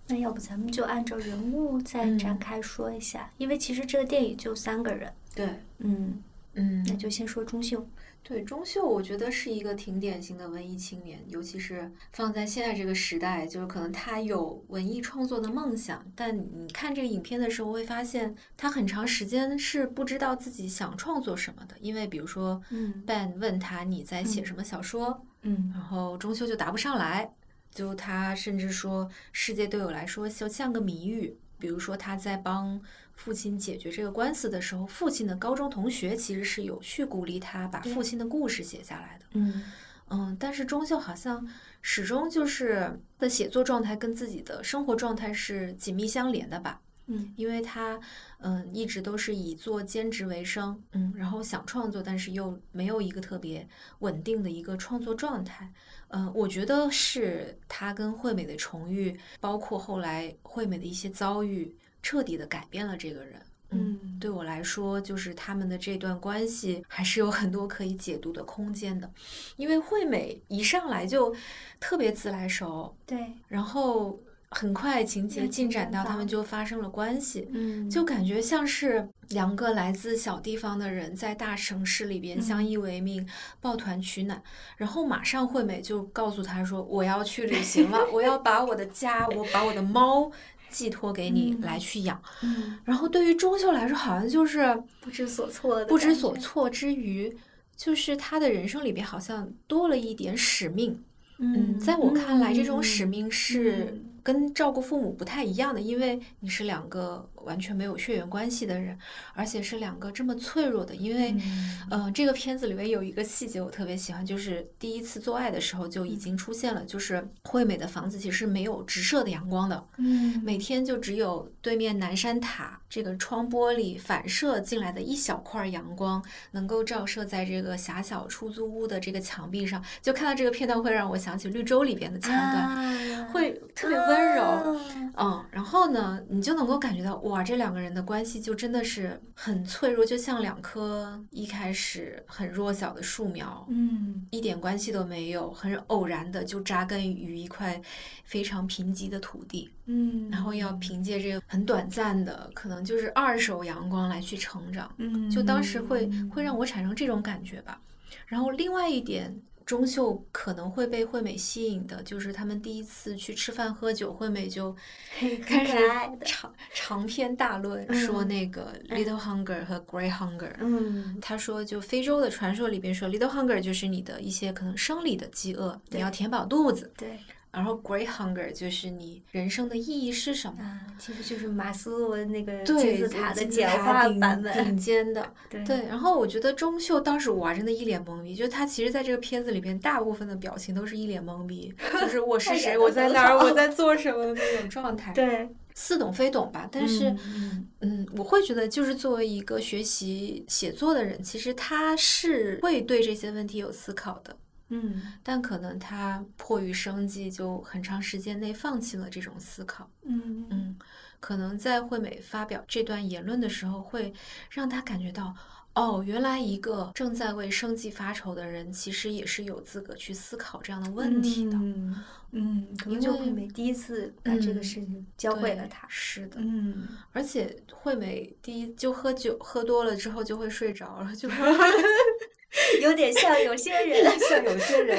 那要不咱们就按照人物再展开说一下，因为其实这个电影就三个人，对，嗯。嗯，那就先说钟秀。对钟秀，我觉得是一个挺典型的文艺青年，尤其是放在现在这个时代，就是可能他有文艺创作的梦想，但你看这个影片的时候会发现，他很长时间是不知道自己想创作什么的，因为比如说，嗯，Ben 问他你在写什么小说，嗯。然后钟秀就答不上来，就他甚至说世界对我来说就像个谜语。比如说他在帮父亲解决这个官司的时候，父亲的高中同学其实是有去鼓励他把父亲的故事写下来的。嗯嗯，但是钟秀好像始终就是的写作状态跟自己的生活状态是紧密相连的吧。嗯因为他嗯一直都是以做兼职为生，嗯，然后想创作，但是又没有一个特别稳定的一个创作状态。嗯，我觉得是他跟惠美的重遇，包括后来惠美的一些遭遇，彻底的改变了这个人。嗯对我来说，就是他们的这段关系还是有很多可以解读的空间的，因为惠美一上来就特别自来熟，对，然后很快情节进展到他们就发生了关系，嗯。就感觉像是两个来自小地方的人在大城市里边相嗯。依为命，抱团取暖，然后马上惠美就告诉他说：“我要去旅行了，我要把我的家，我把我的猫寄托给你嗯来去养。嗯然后对于钟秀来说，好像就是不知所措的不知所措之余，就是他的人生里边好像多了一点使命。嗯，在我看来，这种使命是嗯跟照顾父母不太一样的，因为你是两个完全没有血缘关系的人，而且是两个这么脆弱的。因为，嗯呃，这个片子里面有一个细节我特别喜欢，就是第一次做爱的时候就已经出现了，就是惠美的房子其实没有直射的阳光的，嗯每天就只有对面南山塔这个窗玻璃反射进来的一小块阳光，能够照射在这个狭小出租屋的这个墙壁上。就看到这个片段，会让我想起《绿洲》里边的桥段，啊会特别温柔。啊嗯，然后呢，你就能够感觉到，哇，这两个人的关系就真的是很脆弱，就像两棵一开始很弱小的树苗，嗯一点关系都没有，很偶然的就扎根于一块非常贫瘠的土地。嗯，然后要凭借这个很短暂的，可能就是二手阳光来去成长，嗯，就当时会会让我产生这种感觉吧。然后另外一点，钟秀可能会被惠美吸引的，就是他们第一次去吃饭喝酒，惠美就很开始长长篇大论嗯说那个 little hunger 和 great hunger。嗯他说，就非洲的传说里边说，little hunger 就是你的一些可能生理的饥饿，你要填饱肚子；对然后 great hunger 就是你人生的意义是什么。啊，其实就是马斯洛那个，金字塔的简化版本，顶尖的。对对，然后我觉得钟秀当时哇，真的一脸懵逼，就他其实在这个片子里边，大部分的表情都是一脸懵逼，就是我是谁，我在哪儿，我 在做什么的那种状态，对，似懂非懂吧。但是，嗯嗯，我会觉得，就是作为一个学习写作的人，其实他是会对这些问题有思考的。嗯。但可能他迫于生计，就很长时间内放弃了这种思考。嗯嗯，可能在惠美发表这段言论的时候，会让他感觉到，哦，原来一个正在为生计发愁的人，其实也是有资格去思考这样的问题的。嗯。嗯，可能因为就惠美第一次把这个嗯事情教会了对他，是的，嗯，而且惠美第一就喝酒喝多了之后就会睡着了，就 有点像有些人，像有些人，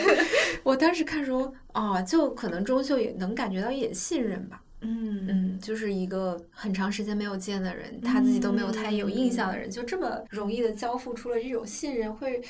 我当时看时候啊，就可能钟秀也能感觉到一点信任吧。嗯嗯，就是一个很长时间没有见的人，他自己都没有太有印象的人，就这么容易的交付出了这种信任，会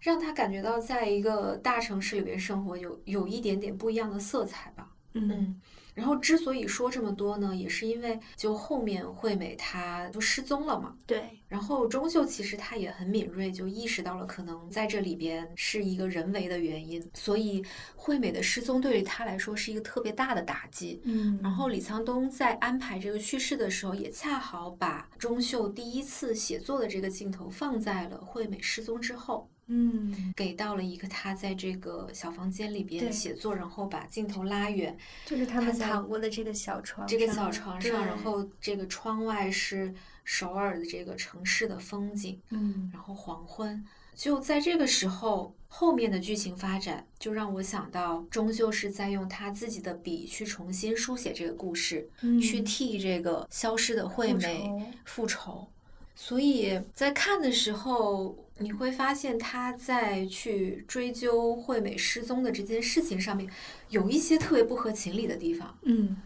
让他感觉到在一个大城市里面生活有有一点点不一样的色彩吧。嗯然后之所以说这么多呢，也是因为就后面惠美她就失踪了嘛，对，然后钟秀其实他也很敏锐，就意识到了可能在这里边是一个人为的原因，所以惠美的失踪对于他来说是一个特别大的打击。嗯。然后李沧东在安排这个叙事的时候，也恰好把钟秀第一次写作的这个镜头放在了惠美失踪之后，嗯，给到了一个他在这个小房间里边对。写作，然后把镜头拉远，就是他们躺过的这个小床，这个小床上，然后这个窗外是首尔的这个城市的风景。嗯。然后黄昏，就在这个时候，后面的剧情发展就让我想到，终究是在用他自己的笔去重新书写这个故事，去嗯。替这个消失的惠复美仇。复仇。所以在看的时候，你会发现他在去追究惠美失踪的这件事情上面，有一些特别不合情理的地方。嗯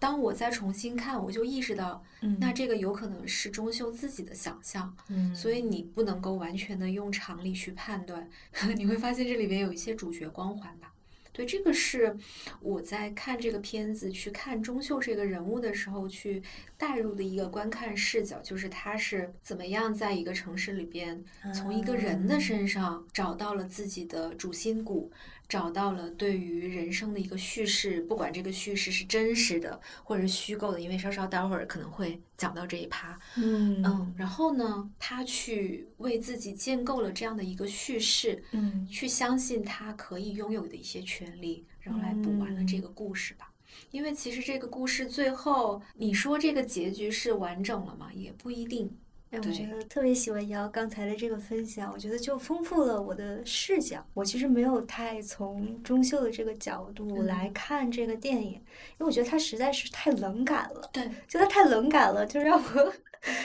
当我再重新看，我就意识到，嗯那这个有可能是钟秀自己的想象，嗯所以你不能够完全的用常理去判断。你会发现这里边有一些主角光环吧。对，这个是我在看这个片子、去看钟秀这个人物的时候，去带入的一个观看视角，就是他是怎么样在一个城市里边，从一个人的身上找到了自己的主心骨，找到了对于人生的一个叙事，不管这个叙事是真实的或者是虚构的，因为稍稍待会儿可能会讲到这一趴。嗯嗯，然后呢，他去为自己建构了这样的一个叙事，嗯去相信他可以拥有的一些权利，然后来补完了这个故事吧。因为其实这个故事最后，你说这个结局是完整了吗？也不一定。哎，我觉得特别喜欢瑶刚才的这个分享，我觉得就丰富了我的视角。我其实没有太从中秀的这个角度嗯。来看这个电影，因为我觉得它实在是太冷感了，对，就它太冷感了，就让我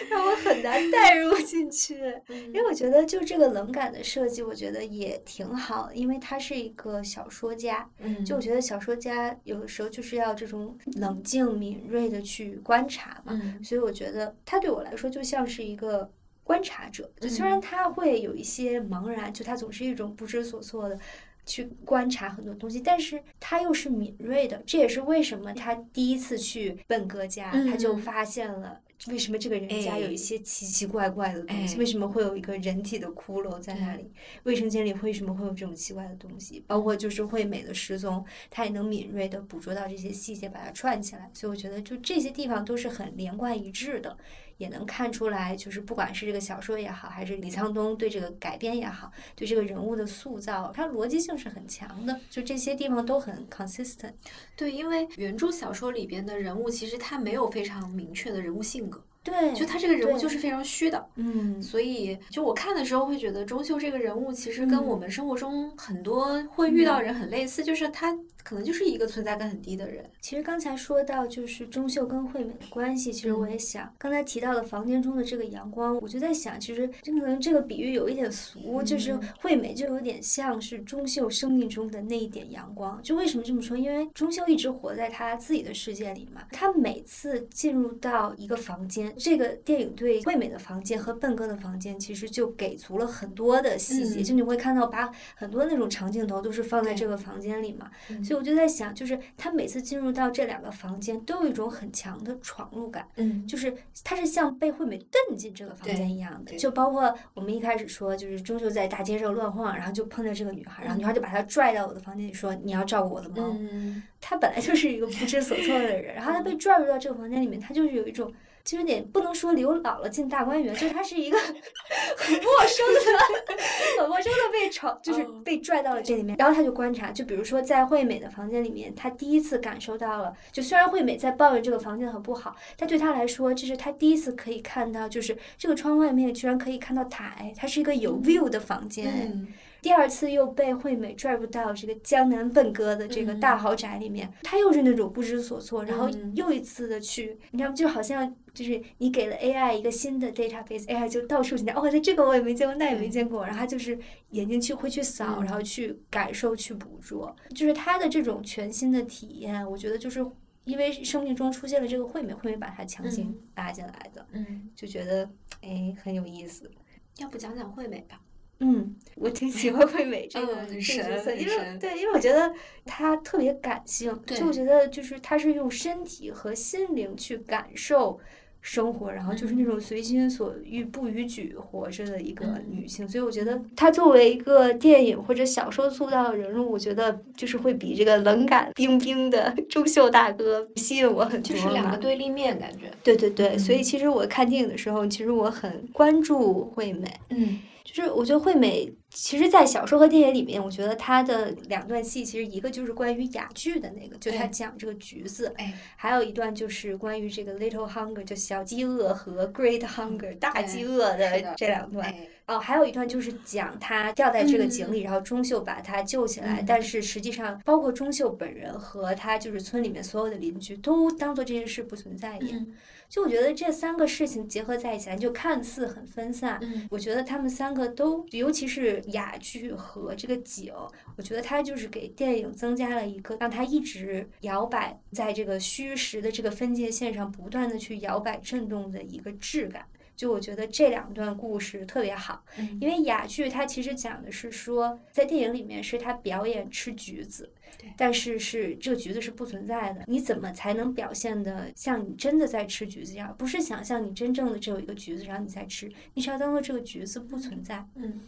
让我很难带入进去。因为我觉得就这个冷感的设计，我觉得也挺好，因为他是一个小说家，嗯，就我觉得小说家有的时候就是要这种冷静敏锐的去观察嘛，嗯。所以我觉得他对我来说就像是一个观察者，就虽然嗯。他会有一些茫然，就他总是一种不知所措的。去观察很多东西，但是他又是敏锐的，这也是为什么他第一次去笨哥家，他就嗯。发现了为什么这个人家有一哎。些奇奇怪怪的东西，哎。为什么会有一个人体的骷髅在那里，卫生间里为什么会有这种奇怪的东西，包括就是惠美的失踪，他也能敏锐的捕捉到这些细节，把它串起来。所以我觉得就这些地方都是很连贯一致的，也能看出来，就是不管是这个小说也好，还是李沧东对这个改编也好，对这个人物的塑造，它逻辑性是很强的，就这些地方都很 consistent。对，因为原著小说里边的人物其实他没有非常明确的人物性格，对，就他这个人物就是非常虚的。嗯，所以，就我看的时候会觉得钟秀这个人物其实跟嗯我们生活中很多会遇到的人很类似，就是他可能就是一个存在感很低的人。其实刚才说到就是钟秀跟惠美的关系，其实我也想，刚才提到了房间中的这个阳光，我就在想，其实这可能这个比喻有一点俗，就是嗯惠美就有点像是钟秀生命中的那一点阳光。就为什么这么说？因为钟秀一直活在他自己的世界里嘛，他每次进入到一个房间，这个电影对惠美的房间和笨哥的房间其实就给足了很多的细节，嗯就你会看到把很多那种长镜头都是放在这个房间里嘛。嗯所以我就在想，就是他每次进入到这两个房间，都有一种很强的闯入感，嗯，就是他是像被惠美蹬进这个房间一样的。就包括我们一开始说，就是钟秀在大街上乱晃，然后就碰到这个女孩，然后嗯女孩就把他拽到我的房间里说：“你要照顾我的猫。嗯，他本来就是一个不知所措的人，然后他被拽入到这个房间里面，他就是有一种。就有点不能说刘姥姥进大观园，就是她是一个 很陌生的、很陌生的被闯，就是哦被拽到了这里面。然后他就观察，就比如说在惠美的房间里面，他第一次感受到了，就虽然惠美在抱怨这个房间很不好，但对他来说，这是他第一次可以看到，就是这个窗外面居然可以看到台，它是一个有 view 的房间。嗯，第二次又被惠美拽入到这个江南笨哥的这个大豪宅里面，他又是那种不知所措，然后嗯又一次的去，你知道吗？就好像就是你给了 AI 一个新的 database，AI 就到处去哦，在这个我也没见过，那也没见过，然后他就是眼睛去会去扫，嗯然后去感受、去捕捉，就是他的这种全新的体验，我觉得就是。因为生命中出现了这个惠美，惠美把他强行嗯拉进来的，嗯，就觉得哎很有意思。要不讲讲惠美吧？嗯，我挺喜欢惠美这个、角色，因为对，因为我觉得她特别感性，就我觉得就是她是用身体和心灵去感受生活，然后就是那嗯。种随心所欲不逾矩活着的一个嗯。女性，所以我觉得她作为一个电影或者小说塑造的人物，我觉得就是会比这个冷感冰冰的 钟秀大哥吸引我很多就是两个对立面感觉。对对对，所以嗯。其实我看电影的时候，其实我很关注惠美。嗯就是我觉得惠美其实，在小说和电影里面，我觉得她的两段戏，其实一个就是关于哑剧的那个，就她讲这个橘子，哎，还有一段就是关于这个 little hunger，就小饥饿和 great hunger 大饥饿的这两段。哦，还有一段就是讲她掉在这个井里，然后钟秀把她救起来，但是实际上，包括钟秀本人和他就是村里面所有的邻居都当做这件事不存在一样。就我觉得这三个事情结合在一起，就看似很分散。我觉得他们三个都，尤其是哑剧和这个景，我觉得它就是给电影增加了一个让它一直摇摆在这个虚实的这个分界线上，不断的去摇摆震动的一个质感。就我觉得这两段故事特别好，因为哑剧它其实讲的是说，在电影里面是他表演吃橘子，但是是这个橘子是不存在的，你怎么才能表现的像你真的在吃橘子一样？不是想象你真正的只有一个橘子，然后你在吃，你是要当做这个橘子不存在。嗯。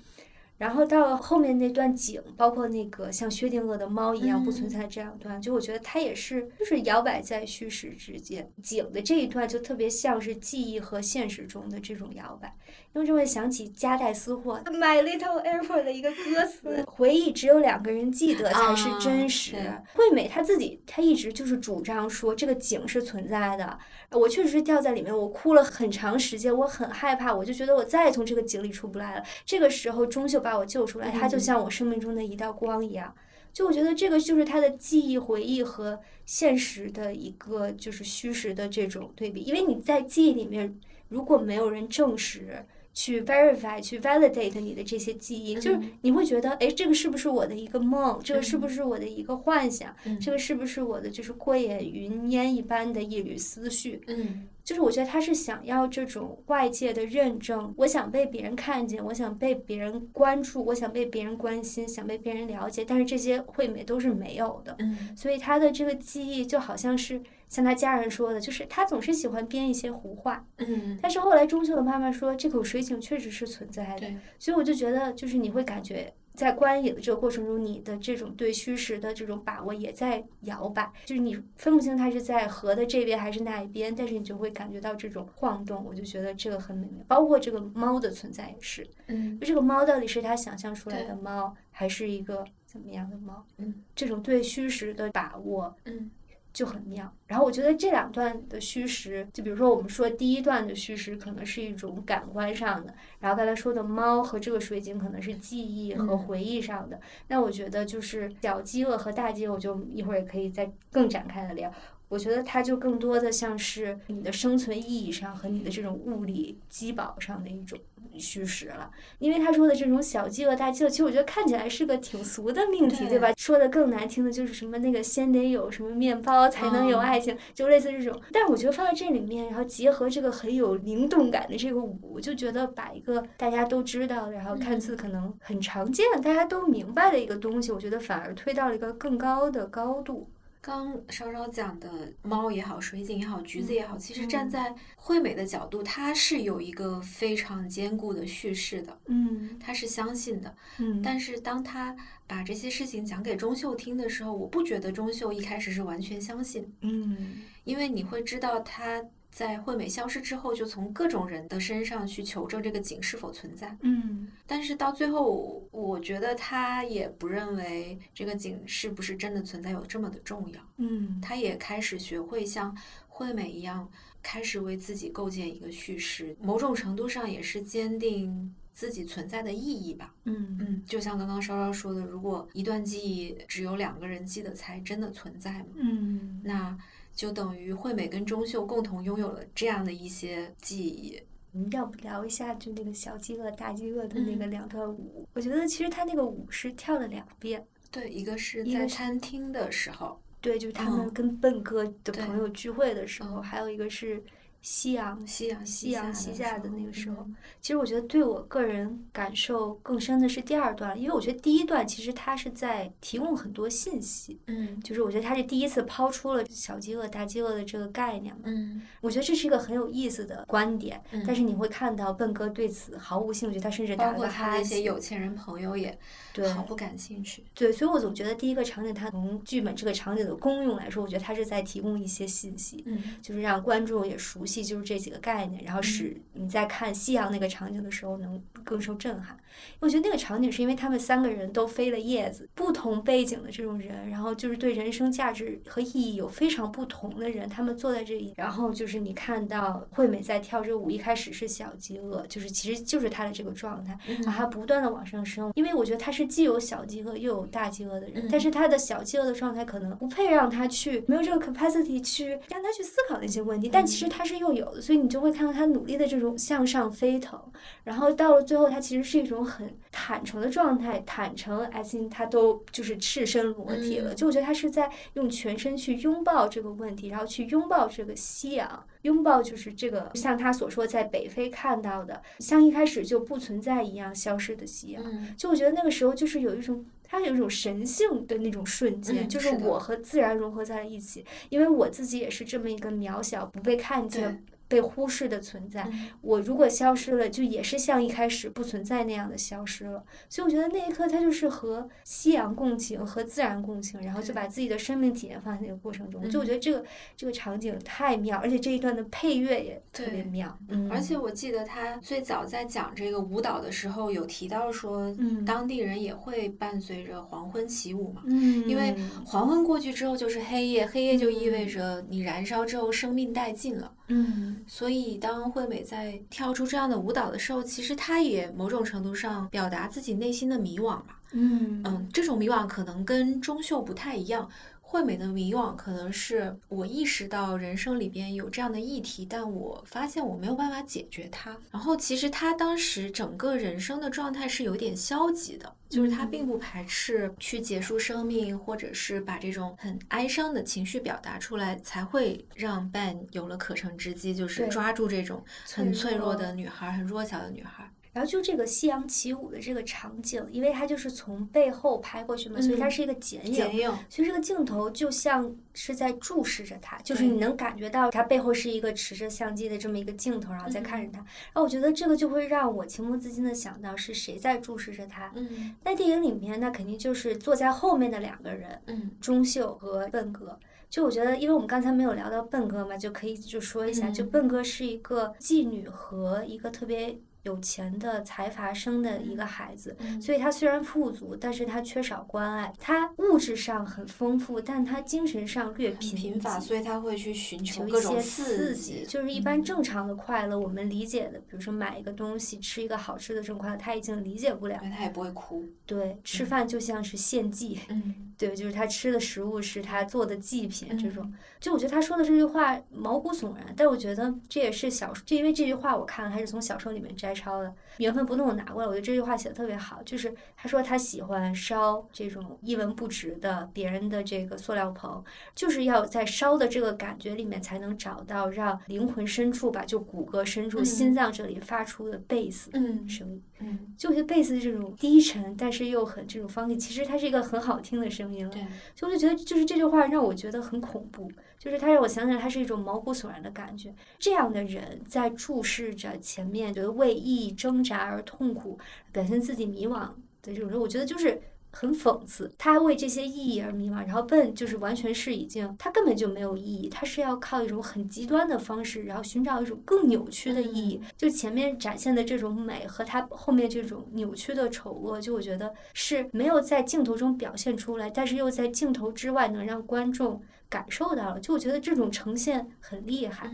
然后到后面那段景，包括那个像薛定谔的猫一样不存在这两段，就我觉得它也是就是摇摆在虚实之间。景的这一段就特别像是记忆和现实中的这种摇摆，因为就会想起加代私货《My Little Airport》的一个歌词：“回忆只有两个人记得才是真实。”惠美她自己她一直就是主张说这个景是存在的。我确实是掉在里面，我哭了很长时间，我很害怕，我就觉得我再也从这个井里出不来了。这个时候，钟秀把我救出来，他就像我生命中的一道光一样。就我觉得这个就是他的记忆、回忆和现实的一个就是虚实的这种对比。因为你在记忆里面，如果没有人证实。去 verify，去 validate 你的这些记忆，就是你会觉得，哎，这个是不是我的一个梦？这个是不是我的一个幻想？这个是不是我的就是过眼云烟一般的一缕思绪？嗯，就是我觉得他是想要这种外界的认证，我想被别人看见，我想被别人关注，我想被别人关心，想被别人了解，但是这些惠美都是没有的。嗯，所以他的这个记忆就好像是。像他家人说的，就是他总是喜欢编一些胡话。嗯。但是后来钟秀的妈妈说，这口水井确实是存在的。所以我就觉得，就是你会感觉在观影的这个过程中，你的这种对虚实的这种把握也在摇摆，就是你分不清它是在河的这边还是那一边，但是你就会感觉到这种晃动。我就觉得这个很美妙，包括这个猫的存在也是。嗯。就这个猫到底是他想象出来的猫，还是一个怎么样的猫？嗯。这种对虚实的把握。嗯。就很妙，然后我觉得这两段的虚实，就比如说我们说第一段的虚实可能是一种感官上的，然后刚才说的猫和这个水井可能是记忆和回忆上的，那我觉得就是小饥饿和大饥饿，我就一会儿也可以再更展开的聊。我觉得它就更多的像是你的生存意义上和你的这种物理基宝上的一种虚实了，因为他说的这种小饥饿大饥饿，其实我觉得看起来是个挺俗的命题，对吧？说的更难听的就是什么那个先得有什么面包才能有爱情，就类似这种。但是我觉得放在这里面，然后结合这个很有灵动感的这个舞，我就觉得把一个大家都知道，然后看似可能很常见、大家都明白的一个东西，我觉得反而推到了一个更高的高度。刚稍稍讲的猫也好，水井也好，橘子也好，其实站在惠美的角度，它是有一个非常坚固的叙事的，嗯，她是相信的，嗯，但是当他把这些事情讲给钟秀听的时候，我不觉得钟秀一开始是完全相信，嗯，因为你会知道他。在惠美消失之后，就从各种人的身上去求证这个井是否存在。嗯，但是到最后，我觉得他也不认为这个井是不是真的存在有这么的重要。嗯，他也开始学会像惠美一样，开始为自己构建一个叙事，某种程度上也是坚定自己存在的意义吧。嗯嗯，就像刚刚稍稍说的，如果一段记忆只有两个人记得才真的存在嘛？嗯，那。就等于惠美跟钟秀共同拥有了这样的一些记忆。我们要不聊一下就那个小饥饿大饥饿的那个两段舞？我觉得其实他那个舞是跳了两遍。对，一个是在餐厅的时候，对，就是他们跟笨哥的朋友聚会的时候，还有一个是。夕阳，夕阳，夕阳西下的那个时候，嗯，其实我觉得对我个人感受更深的是第二段，因为我觉得第一段其实它是在提供很多信息，嗯，就是我觉得他是第一次抛出了小饥饿、大饥饿的这个概念嘛，嗯，我觉得这是一个很有意思的观点，嗯，但是你会看到笨哥对此毫无兴趣，他甚至打了个哈欠，那些有钱人朋友也对毫不感兴趣，对，所以我总觉得第一个场景，它从剧本这个场景的功用来说，我觉得它是在提供一些信息，嗯，就是让观众也熟悉。系就是这几个概念，然后使你在看夕阳那个场景的时候能更受震撼。我觉得那个场景是因为他们三个人都飞了叶子，不同背景的这种人，然后就是对人生价值和意义有非常不同的人，他们坐在这里，然后就是你看到惠美在跳这个舞，一开始是小饥饿，就是其实就是她的这个状态，然后她不断的往上升，因为我觉得她是既有小饥饿又有大饥饿的人，但是她的小饥饿的状态可能不配让她去，没有这个 capacity 去让她去思考那些问题，但其实她是又有的，所以你就会看到她努力的这种向上飞腾，然后到了最后，她其实是一种很坦诚的状态，坦诚，I think 他都就是赤身裸体了，就我觉得他是在用全身去拥抱这个问题，然后去拥抱这个夕阳，拥抱就是这个像他所说在北非看到的，像一开始就不存在一样消失的夕阳，就我觉得那个时候就是有一种。它有一种神性的那种瞬间，就是我和自然融合在了一起，因为我自己也是这么一个渺小、不被看见。被忽视的存在，我如果消失了，就也是像一开始不存在那样的消失了。所以我觉得那一刻，他就是和夕阳共情，和自然共情，然后就把自己的生命体验放在那个过程中。就我觉得这个这个场景太妙，而且这一段的配乐也特别妙。嗯，而且我记得他最早在讲这个舞蹈的时候，有提到说，当地人也会伴随着黄昏起舞嘛。嗯，因为黄昏过去之后就是黑夜，黑夜就意味着你燃烧之后生命殆尽了。嗯，所以当惠美在跳出这样的舞蹈的时候，其实她也某种程度上表达自己内心的迷惘吧。嗯嗯，这种迷惘可能跟钟秀不太一样。惠美的迷惘可能是我意识到人生里边有这样的议题，但我发现我没有办法解决它。然后其实他当时整个人生的状态是有点消极的，就是他并不排斥去结束生命，或者是把这种很哀伤的情绪表达出来，才会让 Ben 有了可乘之机，就是抓住这种很脆弱的女孩，很弱小的女孩。然后就这个夕阳起舞的这个场景，因为它就是从背后拍过去嘛，所以它是一个剪影，所以这个镜头就像是在注视着他，就是你能感觉到他背后是一个持着相机的这么一个镜头，然后再看着他。然后我觉得这个就会让我情不自禁的想到是谁在注视着他。嗯，在电影里面，那肯定就是坐在后面的两个人，嗯，钟秀和笨哥。就我觉得，因为我们刚才没有聊到笨哥嘛，就可以就说一下，就笨哥是一个妓女和一个特别。有钱的财阀生的一个孩子，所以他虽然富足，但是他缺少关爱。他物质上很丰富，但他精神上略贫乏，所以他会去寻求一些刺激。就是一般正常的快乐，我们理解的，比如说买一个东西，吃一个好吃的这种快乐，他已经理解不了。他也不会哭。对，吃饭就像是献祭。嗯。对，就是他吃的食物是他做的祭品，这种。就我觉得他说的这句话毛骨悚然，但我觉得这也是小，这因为这句话我看了还是从小说里面摘抄的，原封不动的拿过来。我觉得这句话写的特别好，就是他说他喜欢烧这种一文不值的别人的这个塑料棚，就是要在烧的这个感觉里面才能找到让灵魂深处吧，就骨骼深处、心脏这里发出的贝斯声音。嗯，就我觉得贝斯这种低沉但是又很这种方 y 其实它是一个很好听的声。声音了，所以我就觉得，就是这句话让我觉得很恐怖，就是他让我想起来，他是一种毛骨悚然的感觉。这样的人在注视着前面，觉得为意义挣扎而痛苦，表现自己迷惘的这种人，我觉得就是。很讽刺，他为这些意义而迷茫，然后笨就是完全是已经，他根本就没有意义，他是要靠一种很极端的方式，然后寻找一种更扭曲的意义。就前面展现的这种美和他后面这种扭曲的丑恶，就我觉得是没有在镜头中表现出来，但是又在镜头之外能让观众感受到了。就我觉得这种呈现很厉害，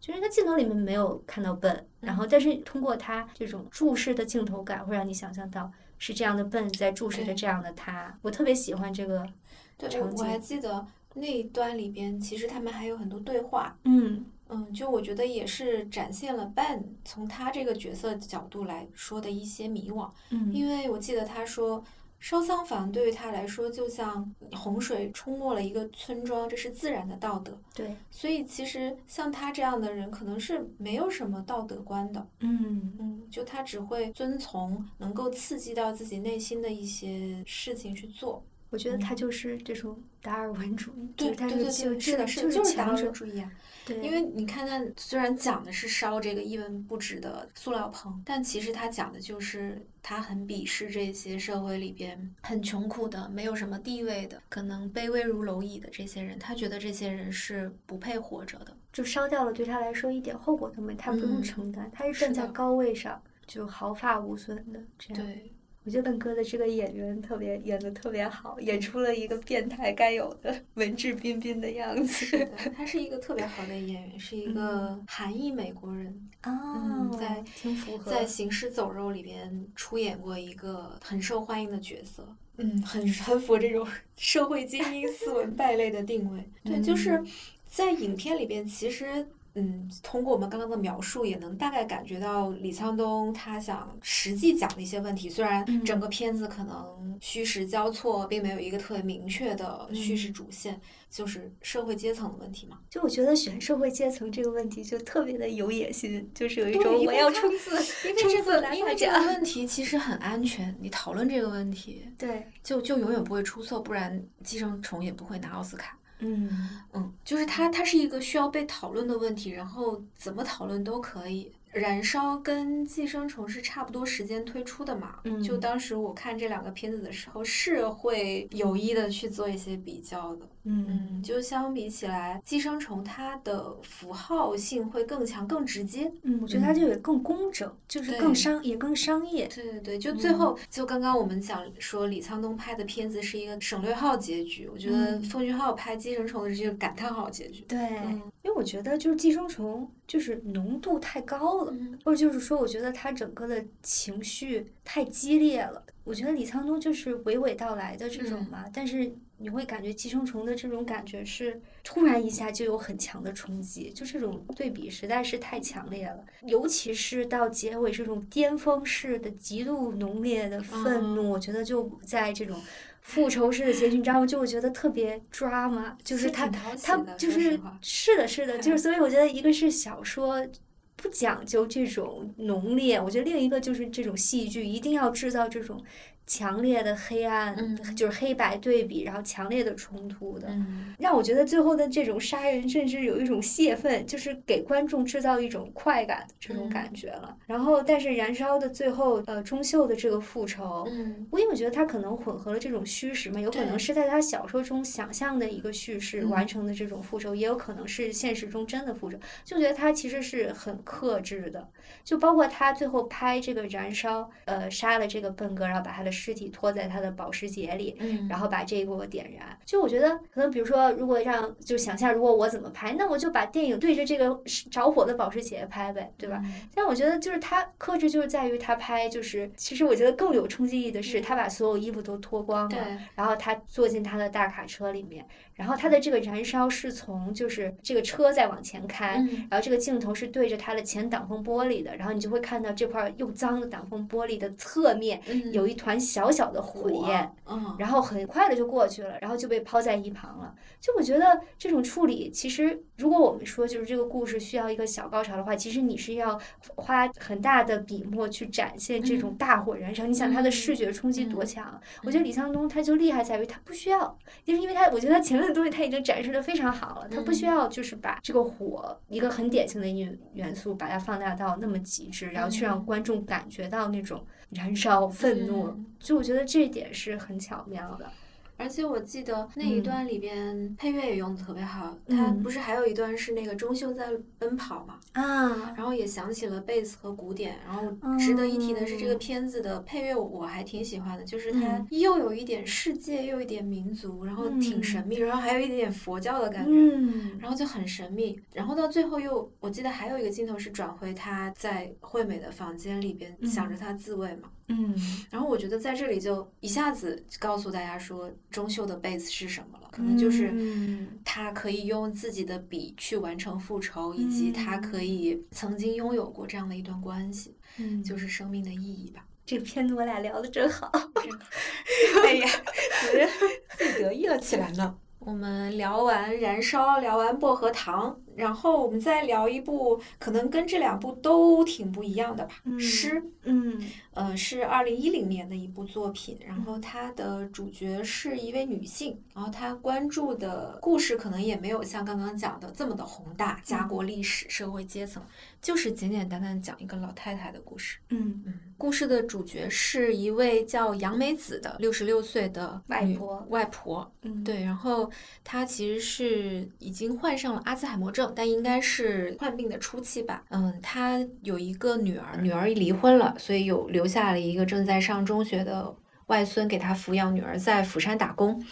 就是他镜头里面没有看到笨，然后但是通过他这种注视的镜头感，会让你想象到。是这样的笨在注视着这样的他，我特别喜欢这个场景。我还记得那一段里边，其实他们还有很多对话。嗯嗯，就我觉得也是展现了 Ben 从他这个角色角度来说的一些迷惘。嗯，因为我记得他说。烧丧房对于他来说，就像洪水冲没了一个村庄，这是自然的道德。对，所以其实像他这样的人，可能是没有什么道德观的。嗯嗯，就他只会遵从能够刺激到自己内心的一些事情去做。我觉得他就是这种达尔文主义，对对对，是的，是就是达尔文主义啊。对，因为你看，他虽然讲的是烧这个一文不值的塑料棚，但其实他讲的就是他很鄙视这些社会里边很穷苦的、没有什么地位的、可能卑微如蝼蚁的这些人。他觉得这些人是不配活着的。就烧掉了，对他来说一点后果都没，他不用嗯承担，他是站在高位上，就毫发无损的这样。对，我觉得邓哥的这个演员特别演的特别好，演出了一个变态该有的 文质彬彬的样子。是的，他是一个特别好的演员，是一个韩裔美国人，哦，在挺符合。在《行尸走肉》里边出演过一个很受欢迎的角色。嗯，很 很符合这种 社会精英、斯文败类的定位。对，就是在影片里边，其实。嗯，通过我们刚刚的描述，也能大概感觉到李沧东他想实际讲的一些问题。虽然嗯整个片子可能虚实交错，并没有一个特别明确的叙事主线，就是社会阶层的问题嘛。就我觉得选社会阶层这个问题就特别的有野心，就是有一种我要冲刺，因为这冲刺因为大这个奖。问题其实很安全，你讨论这个问题，对，就就永远不会出错，不然《寄生虫》也不会拿奥斯卡。嗯嗯，就是它，它是一个需要被讨论的问题，然后怎么讨论都可以。燃烧跟寄生虫是差不多时间推出的嘛，嗯就当时我看这两个片子的时候，是会有意的去做一些比较的。嗯嗯，就相比起来，寄生虫它的符号性会更强、更直接。嗯，我觉得它就也更工整，就是更商也更商业。对对对，就最后，就刚刚我们讲说李沧东拍的片子是一个省略号结局，我觉得嗯奉俊昊拍《寄生虫》的是一个感叹号结局。对，嗯因为我觉得就是寄生虫就是浓度太高了，嗯或者就是说，我觉得他整个的情绪太激烈了。我觉得李沧东就是娓娓道来的这种嗯嘛，但是你会感觉寄生虫的这种感觉是突然一下就有很强的冲击，就这种对比实在是太强烈了。尤其是到结尾这种巅峰式的极度浓烈的愤怒，我觉得就在这种。复仇式的结局，你知道吗？就我觉得特别抓嘛，就是他他就是是的，是的，就是所以我觉得一个是小说不讲究这种浓烈，我觉得另一个就是这种戏剧一定要制造这种强烈的黑暗，嗯。就是黑白对比，然后强烈的冲突的，嗯。让我觉得最后的这种杀人甚至有一种泄愤，就是给观众制造一种快感的这种嗯。感觉了。然后，但是燃烧的最后，呃，钟秀的这个复仇，嗯。我因为我觉得他可能混合了这种虚实嘛，有可能是在他小说中想象的一个叙事嗯。完成的这种复仇，也有可能是现实中真的复仇。就觉得他其实是很克制的，就包括他最后拍这个燃烧，呃，杀了这个笨哥，然后把他的尸体拖在他的保时捷里，嗯，然后把这一给我点燃。就我觉得，可能比如说，如果让就想象，如果我怎么拍，那我就把电影对着这个着火的保时捷拍呗，对吧？嗯但我觉得就是他克制，就是在于他拍，就是其实我觉得更有冲击力的是，他把所有衣服都脱光对了，然后他坐进他的大卡车里面，然后它的这个燃烧是从就是这个车在往前开，嗯然后这个镜头是对着它的前挡风玻璃的，然后你就会看到这块又脏的挡风玻璃的侧面嗯有一团小小的火焰。嗯，然后很快的就过去了，然后就被抛在一旁了。就我觉得这种处理，其实如果我们说就是这个故事需要一个小高潮的话，其实你是要花很大的笔墨去展现这种大火燃烧。你想它的视觉冲击多强？我觉得李沧东他就厉害在于他不需要，就是因为他我觉得他前面的东西他已经展示的非常好了，他不需要就是把这个火一个很典型的元元素把它放大到那么极致，然后去让观众感觉到那种燃烧、愤怒。嗯就我觉得这一点是很巧妙的。而且我记得那一嗯。段里边配乐也用的特别好，它嗯。不是还有一段是那个钟秀在奔跑嘛，啊，然后也想起了贝斯和鼓点，然后值得一提的是这个哦。片子的配乐我还挺喜欢的，就是它嗯。又有一点世界，又有一点民族，然后挺神秘，然后还有一点点佛教的感觉。嗯。然后就很神秘，然后到最后又，我记得还有一个镜头是转回他在惠美的房间里边想着他自慰嘛，嗯然后我觉得在这里就一下子告诉大家说中秀的贝斯是什么了，可能就是嗯他可以用自己的笔去完成复仇，以及他可嗯以曾经拥有过这样的一段关系，嗯，就是生命的意义吧。这个片子我俩聊的真好。哎呀，自己得意了起来呢。我们聊完《燃烧》，聊完《薄荷糖》，然后我们再聊一部可能跟这两部都挺不一样的吧，嗯诗》。嗯。呃，是二零一零年的一部作品，然后它的主角是一位女性，然后她关注的故事可能也没有像刚刚讲的这么的宏大，家国历史、社会阶层，就是简简单单讲一个老太太的故事。嗯，嗯，故事的主角是一位叫杨梅子的六十六岁的外婆外婆，嗯，对，然后她其实是已经患上了阿兹海默症，但应该是患病的初期吧。嗯，她有一个女儿，女儿离婚了，所以有留下了一个正在上中学的外孙给她抚养，女儿在釜山打工。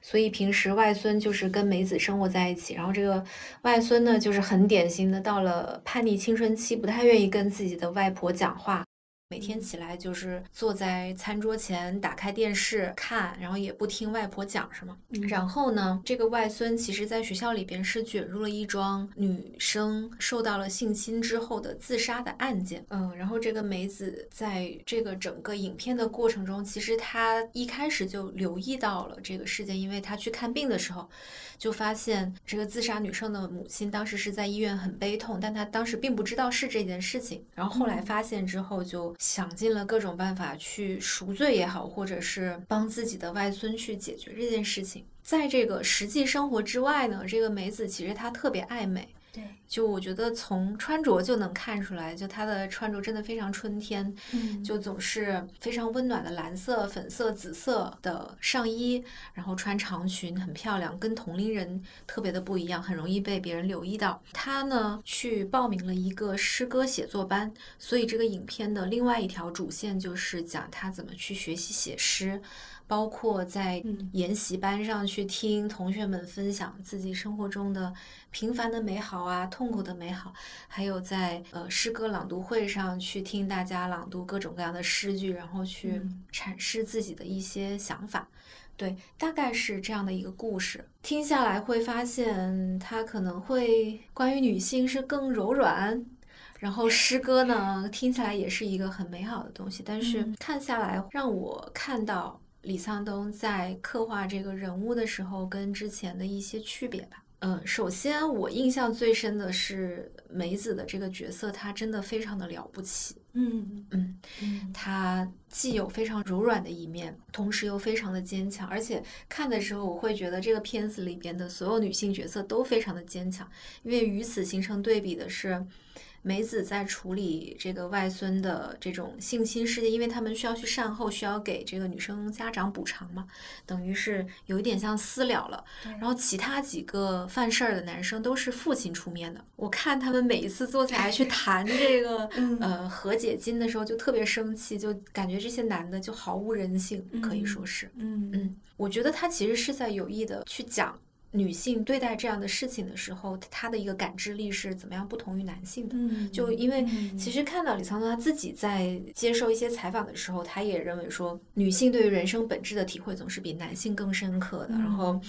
所以平时外孙就是跟梅子生活在一起，然后这个外孙呢，就是很典型的到了叛逆青春期，不太愿意跟自己的外婆讲话。每天起来就是坐在餐桌前打开电视看，然后也不听外婆讲什么。然后呢，这个外孙其实在学校里边是卷入了一桩女生受到了性侵之后的自杀的案件。嗯，然后这个梅子在这个整个影片的过程中，其实她一开始就留意到了这个事件，因为她去看病的时候。就发现这个自杀女生的母亲当时是在医院很悲痛，但她当时并不知道是这件事情。然后后来发现之后，就想尽了各种办法去赎罪也好，或者是帮自己的外孙去解决这件事情。在这个实际生活之外呢，这个梅子其实她特别爱美。对，就我觉得从穿着就能看出来，就她的穿着真的非常春天，嗯就总是非常温暖的蓝色、粉色、紫色的上衣，然后穿长裙，很漂亮，跟同龄人特别的不一样，很容易被别人留意到。她呢去报名了一个诗歌写作班，所以这个影片的另外一条主线就是讲她怎么去学习写诗。包括在研习班上去听同学们分享自己生活中的平凡的美好啊，痛苦的美好，还有在呃诗歌朗读会上去听大家朗读各种各样的诗句，然后去阐释自己的一些想法。对，大概是这样的一个故事。听下来会发现，它可能会关于女性是更柔软，然后诗歌呢听起来也是一个很美好的东西。但是看下来，让我看到。李沧东在刻画这个人物的时候，跟之前的一些区别吧。嗯，首先我印象最深的是梅子的这个角色，她真的非常的了不起。嗯嗯，她既有非常柔软的一面，同时又非常的坚强。而且看的时候，我会觉得这个片子里边的所有女性角色都非常的坚强，因为与此形成对比的是。梅子在处理这个外孙的这种性侵事件，因为他们需要去善后，需要给这个女生家长补偿嘛，等于是有一点像私了了。然后其他几个犯事儿的男生都是父亲出面的。我看他们每一次坐下来去谈这个 呃和解金的时候，就特别生气，就感觉这些男的就毫无人性，可以说是。嗯嗯，我觉得他其实是在有意的去讲。女性对待这样的事情的时候，她的一个感知力是怎么样不同于男性的？就因为其实看到李沧东他自己在接受一些采访的时候，他也认为说，女性对于人生本质的体会总是比男性更深刻的。然后。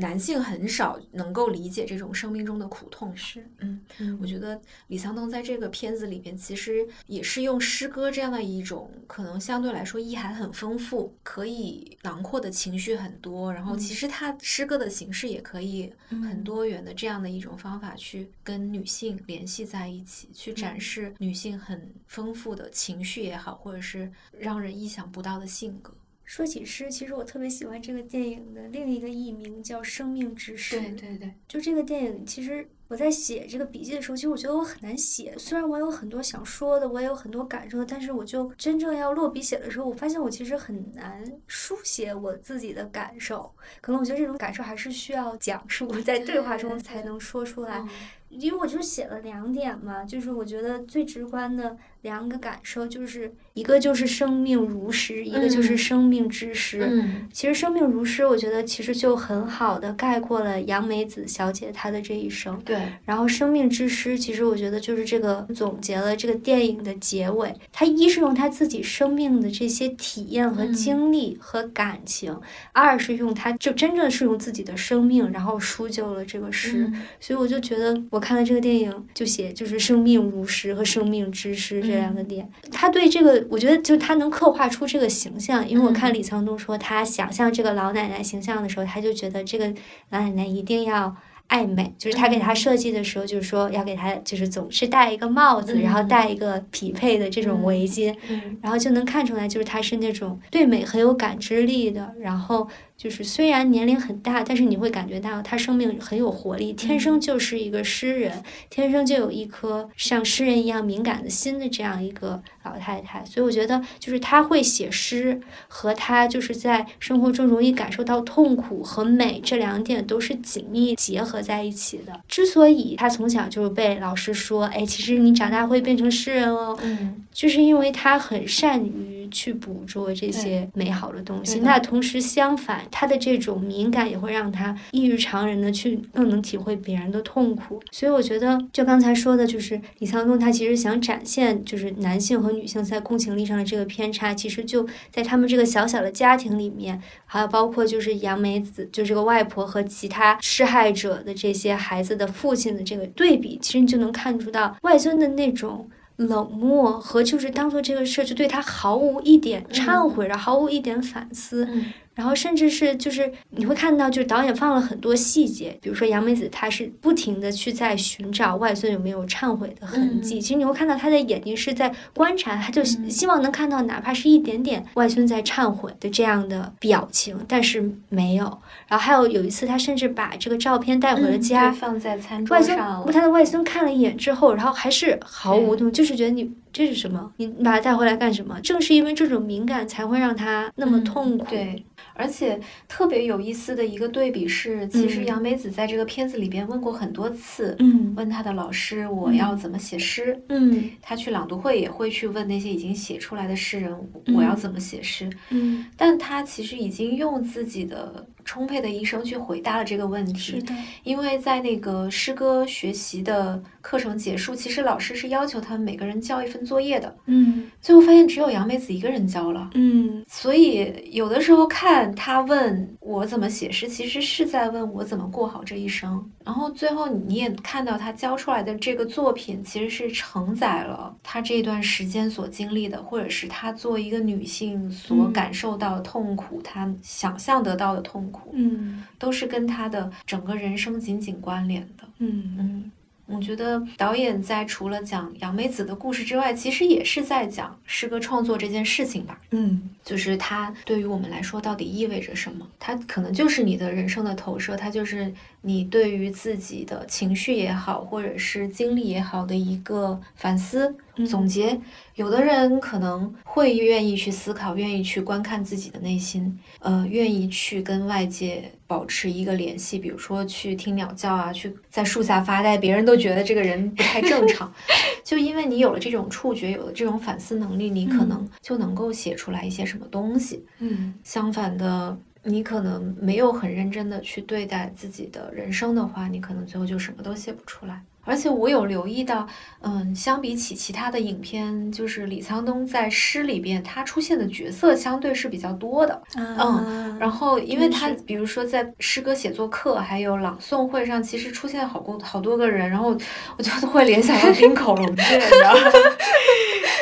男性很少能够理解这种生命中的苦痛，是，嗯，我觉得李沧东在这个片子里边，其实也是用诗歌这样的一种可能相对来说意涵很丰富，可以囊括的情绪很多，然后其实他诗歌的形式也可以很多元的这样的一种方法去跟女性联系在一起，去展示女性很丰富的情绪也好，或者是让人意想不到的性格。说起诗，其实我特别喜欢这个电影的另一个译名叫《生命之诗》。对对对，就这个电影，其实我在写这个笔记的时候，其实我觉得我很难写。虽然我有很多想说的，我也有很多感受，但是我就真正要落笔写的时候，我发现我其实很难书写我自己的感受。可能我觉得这种感受还是需要讲述，在对话中才能说出来。因为我就写了两点嘛，就是我觉得最直观的两个感受，就是一个就是生命如诗，一个就是生命之诗。嗯，其实生命如诗，我觉得其实就很好的概括了杨梅子小姐她的这一生。对。然后生命之诗，其实我觉得就是这个总结了这个电影的结尾。她一是用她自己生命的这些体验和经历和感情，二是用她就真正是用自己的生命，然后书就了这个诗。所以我就觉得我。看了这个电影，就写就是生命如诗和生命之诗这两个点。他对这个，我觉得就他能刻画出这个形象。因为我看李沧东说他想象这个老奶奶形象的时候，他就觉得这个老奶奶一定要爱美。就是他给他设计的时候，就是说要给他就是总是戴一个帽子，然后戴一个匹配的这种围巾，然后就能看出来就是他是那种对美很有感知力的，然后。就是虽然年龄很大，但是你会感觉到他生命很有活力，天生就是一个诗人，天生就有一颗像诗人一样敏感的心的这样一个老太太。所以我觉得，就是她会写诗，和她就是在生活中容易感受到痛苦和美这两点都是紧密结合在一起的。之所以她从小就被老师说，哎，其实你长大会变成诗人哦，嗯，就是因为她很善于去捕捉这些美好的东西。那同时相反。他的这种敏感也会让他异于常人的去更能体会别人的痛苦，所以我觉得就刚才说的，就是李沧东他其实想展现就是男性和女性在共情力上的这个偏差，其实就在他们这个小小的家庭里面，还有包括就是杨梅子就这个外婆和其他施害者的这些孩子的父亲的这个对比，其实你就能看出到外孙的那种冷漠和就是当做这个事儿就对他毫无一点忏悔，然后毫无一点反思。然后甚至是就是你会看到，就是导演放了很多细节，比如说杨梅子，她是不停的去在寻找外孙有没有忏悔的痕迹。其实你会看到她的眼睛是在观察，她就希望能看到哪怕是一点点外孙在忏悔的这样的表情，但是没有。然后还有有一次，他甚至把这个照片带回了家，放在餐桌上。他的外孙看了一眼之后，然后还是毫无动，就是觉得你这是什么？你把它带回来干什么？正是因为这种敏感，才会让他那么痛苦。对。而且特别有意思的一个对比是，其实杨梅子在这个片子里边问过很多次，嗯问他的老师我要怎么写诗，嗯，他去朗读会也会去问那些已经写出来的诗人我要怎么写诗，嗯，但他其实已经用自己的。充沛的一生去回答了这个问题，是的，因为在那个诗歌学习的课程结束，其实老师是要求他们每个人交一份作业的，嗯，最后发现只有杨梅子一个人交了，嗯，所以有的时候看他问我怎么写诗，其实是在问我怎么过好这一生，然后最后你也看到他交出来的这个作品，其实是承载了他这段时间所经历的，或者是他作为一个女性所感受到的痛苦，他想象得到的痛苦。嗯，都是跟他的整个人生紧紧关联的。嗯嗯，我觉得导演在除了讲杨梅子的故事之外，其实也是在讲诗歌创作这件事情吧。嗯，就是它对于我们来说到底意味着什么？它可能就是你的人生的投射，它就是你对于自己的情绪也好，或者是经历也好的一个反思。总结，有的人可能会愿意去思考，愿意去观看自己的内心，呃，愿意去跟外界保持一个联系，比如说去听鸟叫啊，去在树下发呆，别人都觉得这个人不太正常，就因为你有了这种触觉，有了这种反思能力，你可能就能够写出来一些什么东西。嗯，相反的，你可能没有很认真的去对待自己的人生的话，你可能最后就什么都写不出来。而且我有留意到，嗯，相比起其他的影片，就是李沧东在诗里边他出现的角色相对是比较多的，嗯，然后因为他比如说在诗歌写作课还有朗诵会上，其实出现好多好多个人，然后我就会联想到冰口龙介，你知道吗？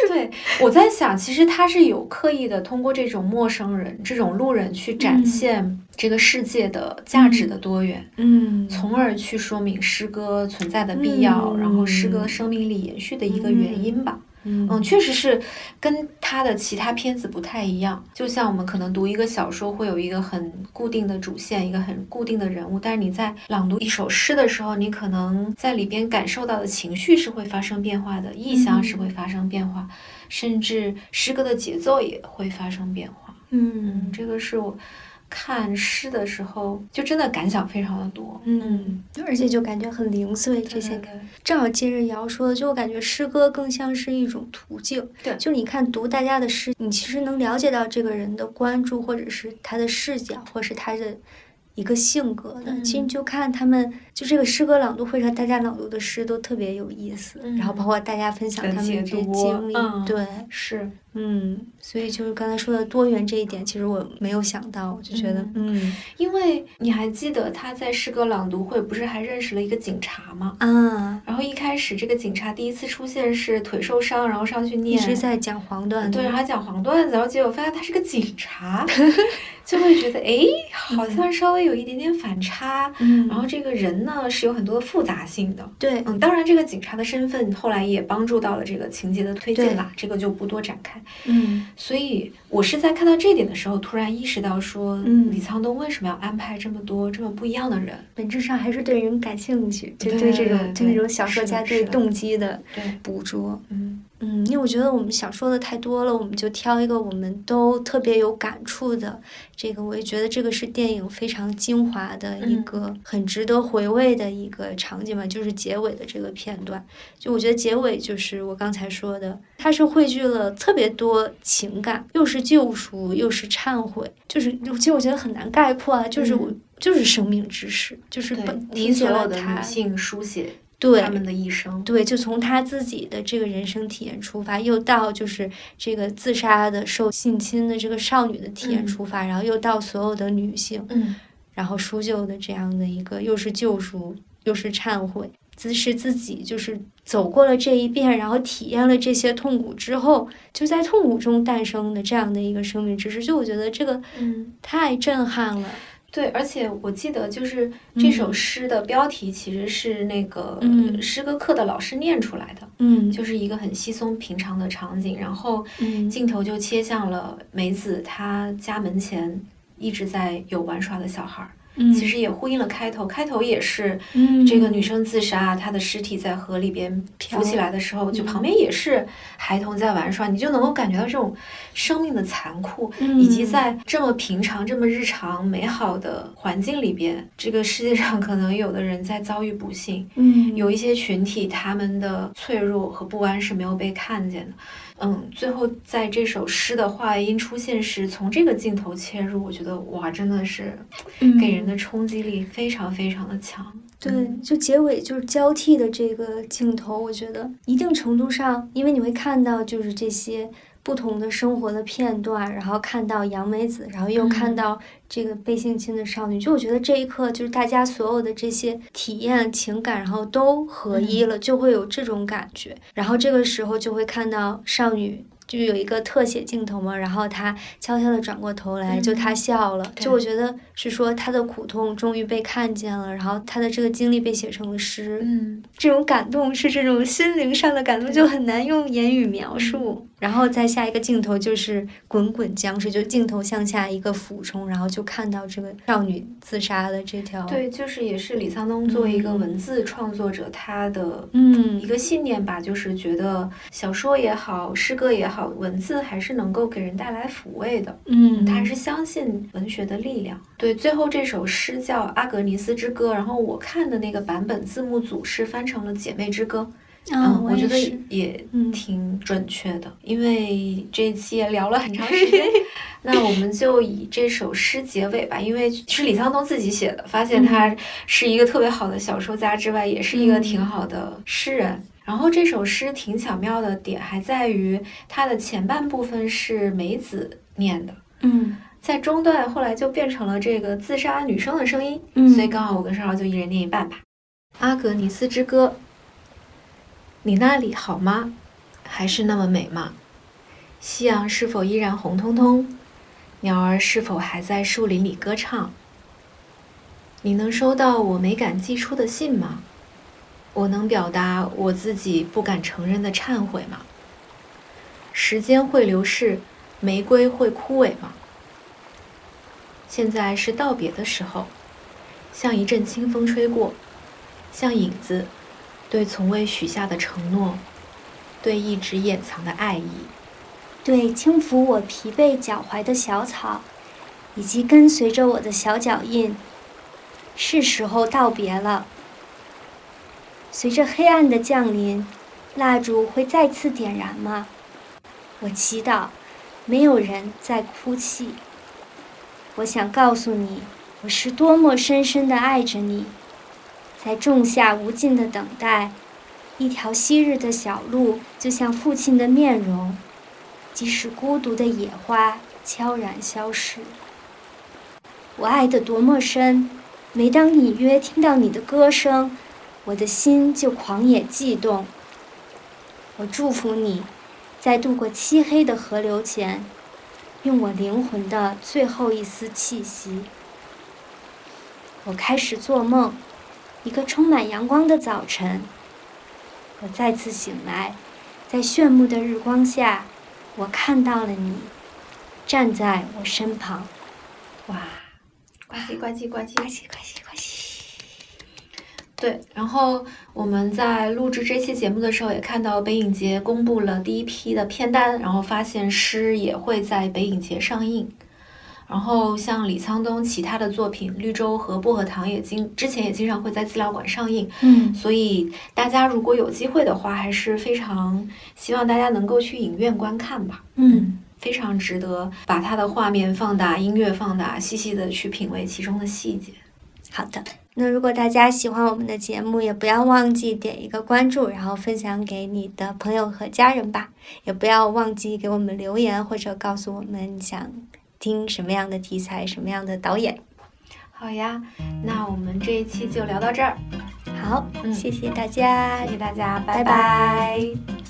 对，我在想，其实他是有刻意的通过这种陌生人、这种路人去展现这个世界的价值的多元，嗯，从而去说明诗歌存在的必要，然后诗歌生命力延续的一个原因吧。嗯，确实是跟他的其他片子不太一样。就像我们可能读一个小说，会有一个很固定的主线，一个很固定的人物，但是你在朗读一首诗的时候，你可能在里边感受到的情绪是会发生变化的，意象是会发生变化，甚至诗歌的节奏也会发生变化。嗯，这个是我。看诗的时候，就真的感想非常的多，嗯，而且就感觉很零碎。这些正好接着瑶说的，就我感觉诗歌更像是一种途径。对，就你看读大家的诗，你其实能了解到这个人的关注，或者是他的视角，或是他的一个性格的。其实你就看他们，就这个诗歌朗读会上，大家朗读的诗都特别有意思，然后包括大家分享他们这些经历，对，是。嗯，所以就是刚才说的多元这一点，其实我没有想到，我就觉得，嗯，因为你还记得他在诗歌朗读会不是还认识了一个警察吗？啊，然后一开始这个警察第一次出现是腿受伤，然后上去念，一直在讲黄段子，对，还讲黄段子，然后结果发现他是个警察，就会觉得哎，好像稍微有一点点反差。嗯，然后这个人呢是有很多复杂性的，对，嗯，当然这个警察的身份后来也帮助到了这个情节的推进啦，这个就不多展开。嗯所以我是在看到这点的时候，突然意识到说，嗯李沧东为什么要安排这么多这么不一样的人？本质上还是对人感兴趣，就对对这种对就那种小说家对动机的对，捕捉。嗯嗯，因为我觉得我们想说的太多了，我们就挑一个我们都特别有感触的。这个我也觉得这个是电影非常精华的一嗯个很值得回味的一个场景吧，就是结尾的这个片段。就我觉得结尾就是我刚才说的，它是汇聚了特别多情感，又是救赎，又是忏悔，就是其实我觉得很难概括啊，就是我、嗯就是生命知识，就是理解了它女性书写对他们的一生。对，就从他自己的这个人生体验出发，又到就是这个自杀的受性侵的这个少女的体验嗯。出发，然后又到所有的女性，嗯。然后书救的这样的一个又是救赎又是忏悔，自是自己就是走过了这一遍，然后体验了这些痛苦之后，就在痛苦中诞生的这样的一个生命。之诗，就我觉得这个嗯，太震撼了。对，而且我记得就是这首嗯。诗的标题其实是那个嗯。诗歌课的老师念出来的，嗯，就是一个很稀松平常的场景，然后嗯。镜头就切向了梅子她家门前一直在有玩耍的小孩儿，嗯，其实也呼应了开头，开头也是嗯。这个女生自杀，她的尸体在河里边浮起来的时候，就嗯。旁边也是孩童在玩耍，你就能够感觉到这种生命的残酷，嗯。以及在这么平常、这么日常、美好的环境里边，这个世界上可能有的人在遭遇不幸，嗯。有一些群体他们的脆弱和不安是没有被看见的。嗯，最后在这首诗的话音出现时，从这个镜头切入，我觉得哇，真的是给人的冲击力非常非常的强。对，嗯就结尾就是交替的这个镜头，我觉得一定程度上，因为你会看到就是这些不同的生活的片段，然后看到杨梅子，然后又看嗯到这个被性侵的少女，就我觉得这一刻就是大家所有的这些体验、情感，然后都合一嗯了，就会有这种感觉。然后这个时候就会看到少女。就有一个特写镜头嘛，然后她悄悄地转过头来，就她嗯笑了。就我觉得是说她的苦痛终于被看见了，然后她的这个经历被写成了诗。嗯，这种感动是这种心灵上的感动，就很难用言语描述。然后再下一个镜头就是滚滚江水，就镜头向下一个俯冲，然后就看到这个少女自杀的这条。，对，就是也是李沧东作为一个文字创作者，他的嗯一个信念吧，就是觉得小说也好，诗歌也好，文字还是能够给人带来抚慰的。嗯，他还是相信文学的力量。对，最后这首诗叫《阿格尼斯之歌》，然后我看的那个版本字幕组是翻成了《姐妹之歌》。啊，嗯，我觉得也挺准确的，因为这一期也聊了很长时间，那我们就以这首诗结尾吧，因为是李沧东自己写的，发现他是一个特别好的小说家之外，也是一个挺好的诗人。然后这首诗挺巧妙的点还在于它的前半部分是梅子念的，嗯。在中段后来就变成了这个自杀女生的声音，嗯。所以刚好我跟少少就一人念一半吧。阿格尼斯之歌，你那里好吗？还是那么美吗？夕阳是否依然红彤彤？鸟儿是否还在树林里歌唱？你能收到我没敢寄出的信吗？我能表达我自己不敢承认的忏悔吗？时间会流逝，玫瑰会枯萎吗？现在是道别的时候，像一阵清风吹过，像影子，对从未许下的承诺，对一直掩藏的爱意。对轻抚我疲惫脚踝的小草，以及跟随着我的小脚印，是时候道别了。随着黑暗的降临，蜡烛会再次点燃吗？我祈祷，没有人在哭泣。我想告诉你，我是多么深深的爱着你，在仲夏无尽的等待，一条昔日的小路，就像父亲的面容。即使孤独的野花悄然消逝。我爱得多么深，每当隐约听到你的歌声，我的心就狂野悸动。我祝福你，在渡过漆黑的河流前，用我灵魂的最后一丝气息。我开始做梦，一个充满阳光的早晨。我再次醒来，在炫目的日光下。我看到了你，站在我身旁。哇，呱唧呱唧呱唧呱唧呱唧呱唧。对，然后我们在录制这期节目的时候，也看到北影节公布了第一批的片单，然后发现诗也会在北影节上映。然后像李沧东其他的作品《绿洲》和《薄荷糖》也经之前也经常会在资料馆上映，嗯所以大家如果有机会的话，还是非常希望大家能够去影院观看吧。嗯，非常值得把它的画面放大、音乐放大，细细的去品味其中的细节。好的。那如果大家喜欢我们的节目，也不要忘记点一个关注，然后分享给你的朋友和家人吧。也不要忘记给我们留言，或者告诉我们你想听什么样的题材、什么样的导演。好呀，那我们这一期就聊到这儿，好，嗯。谢谢大家，谢谢大家，拜拜拜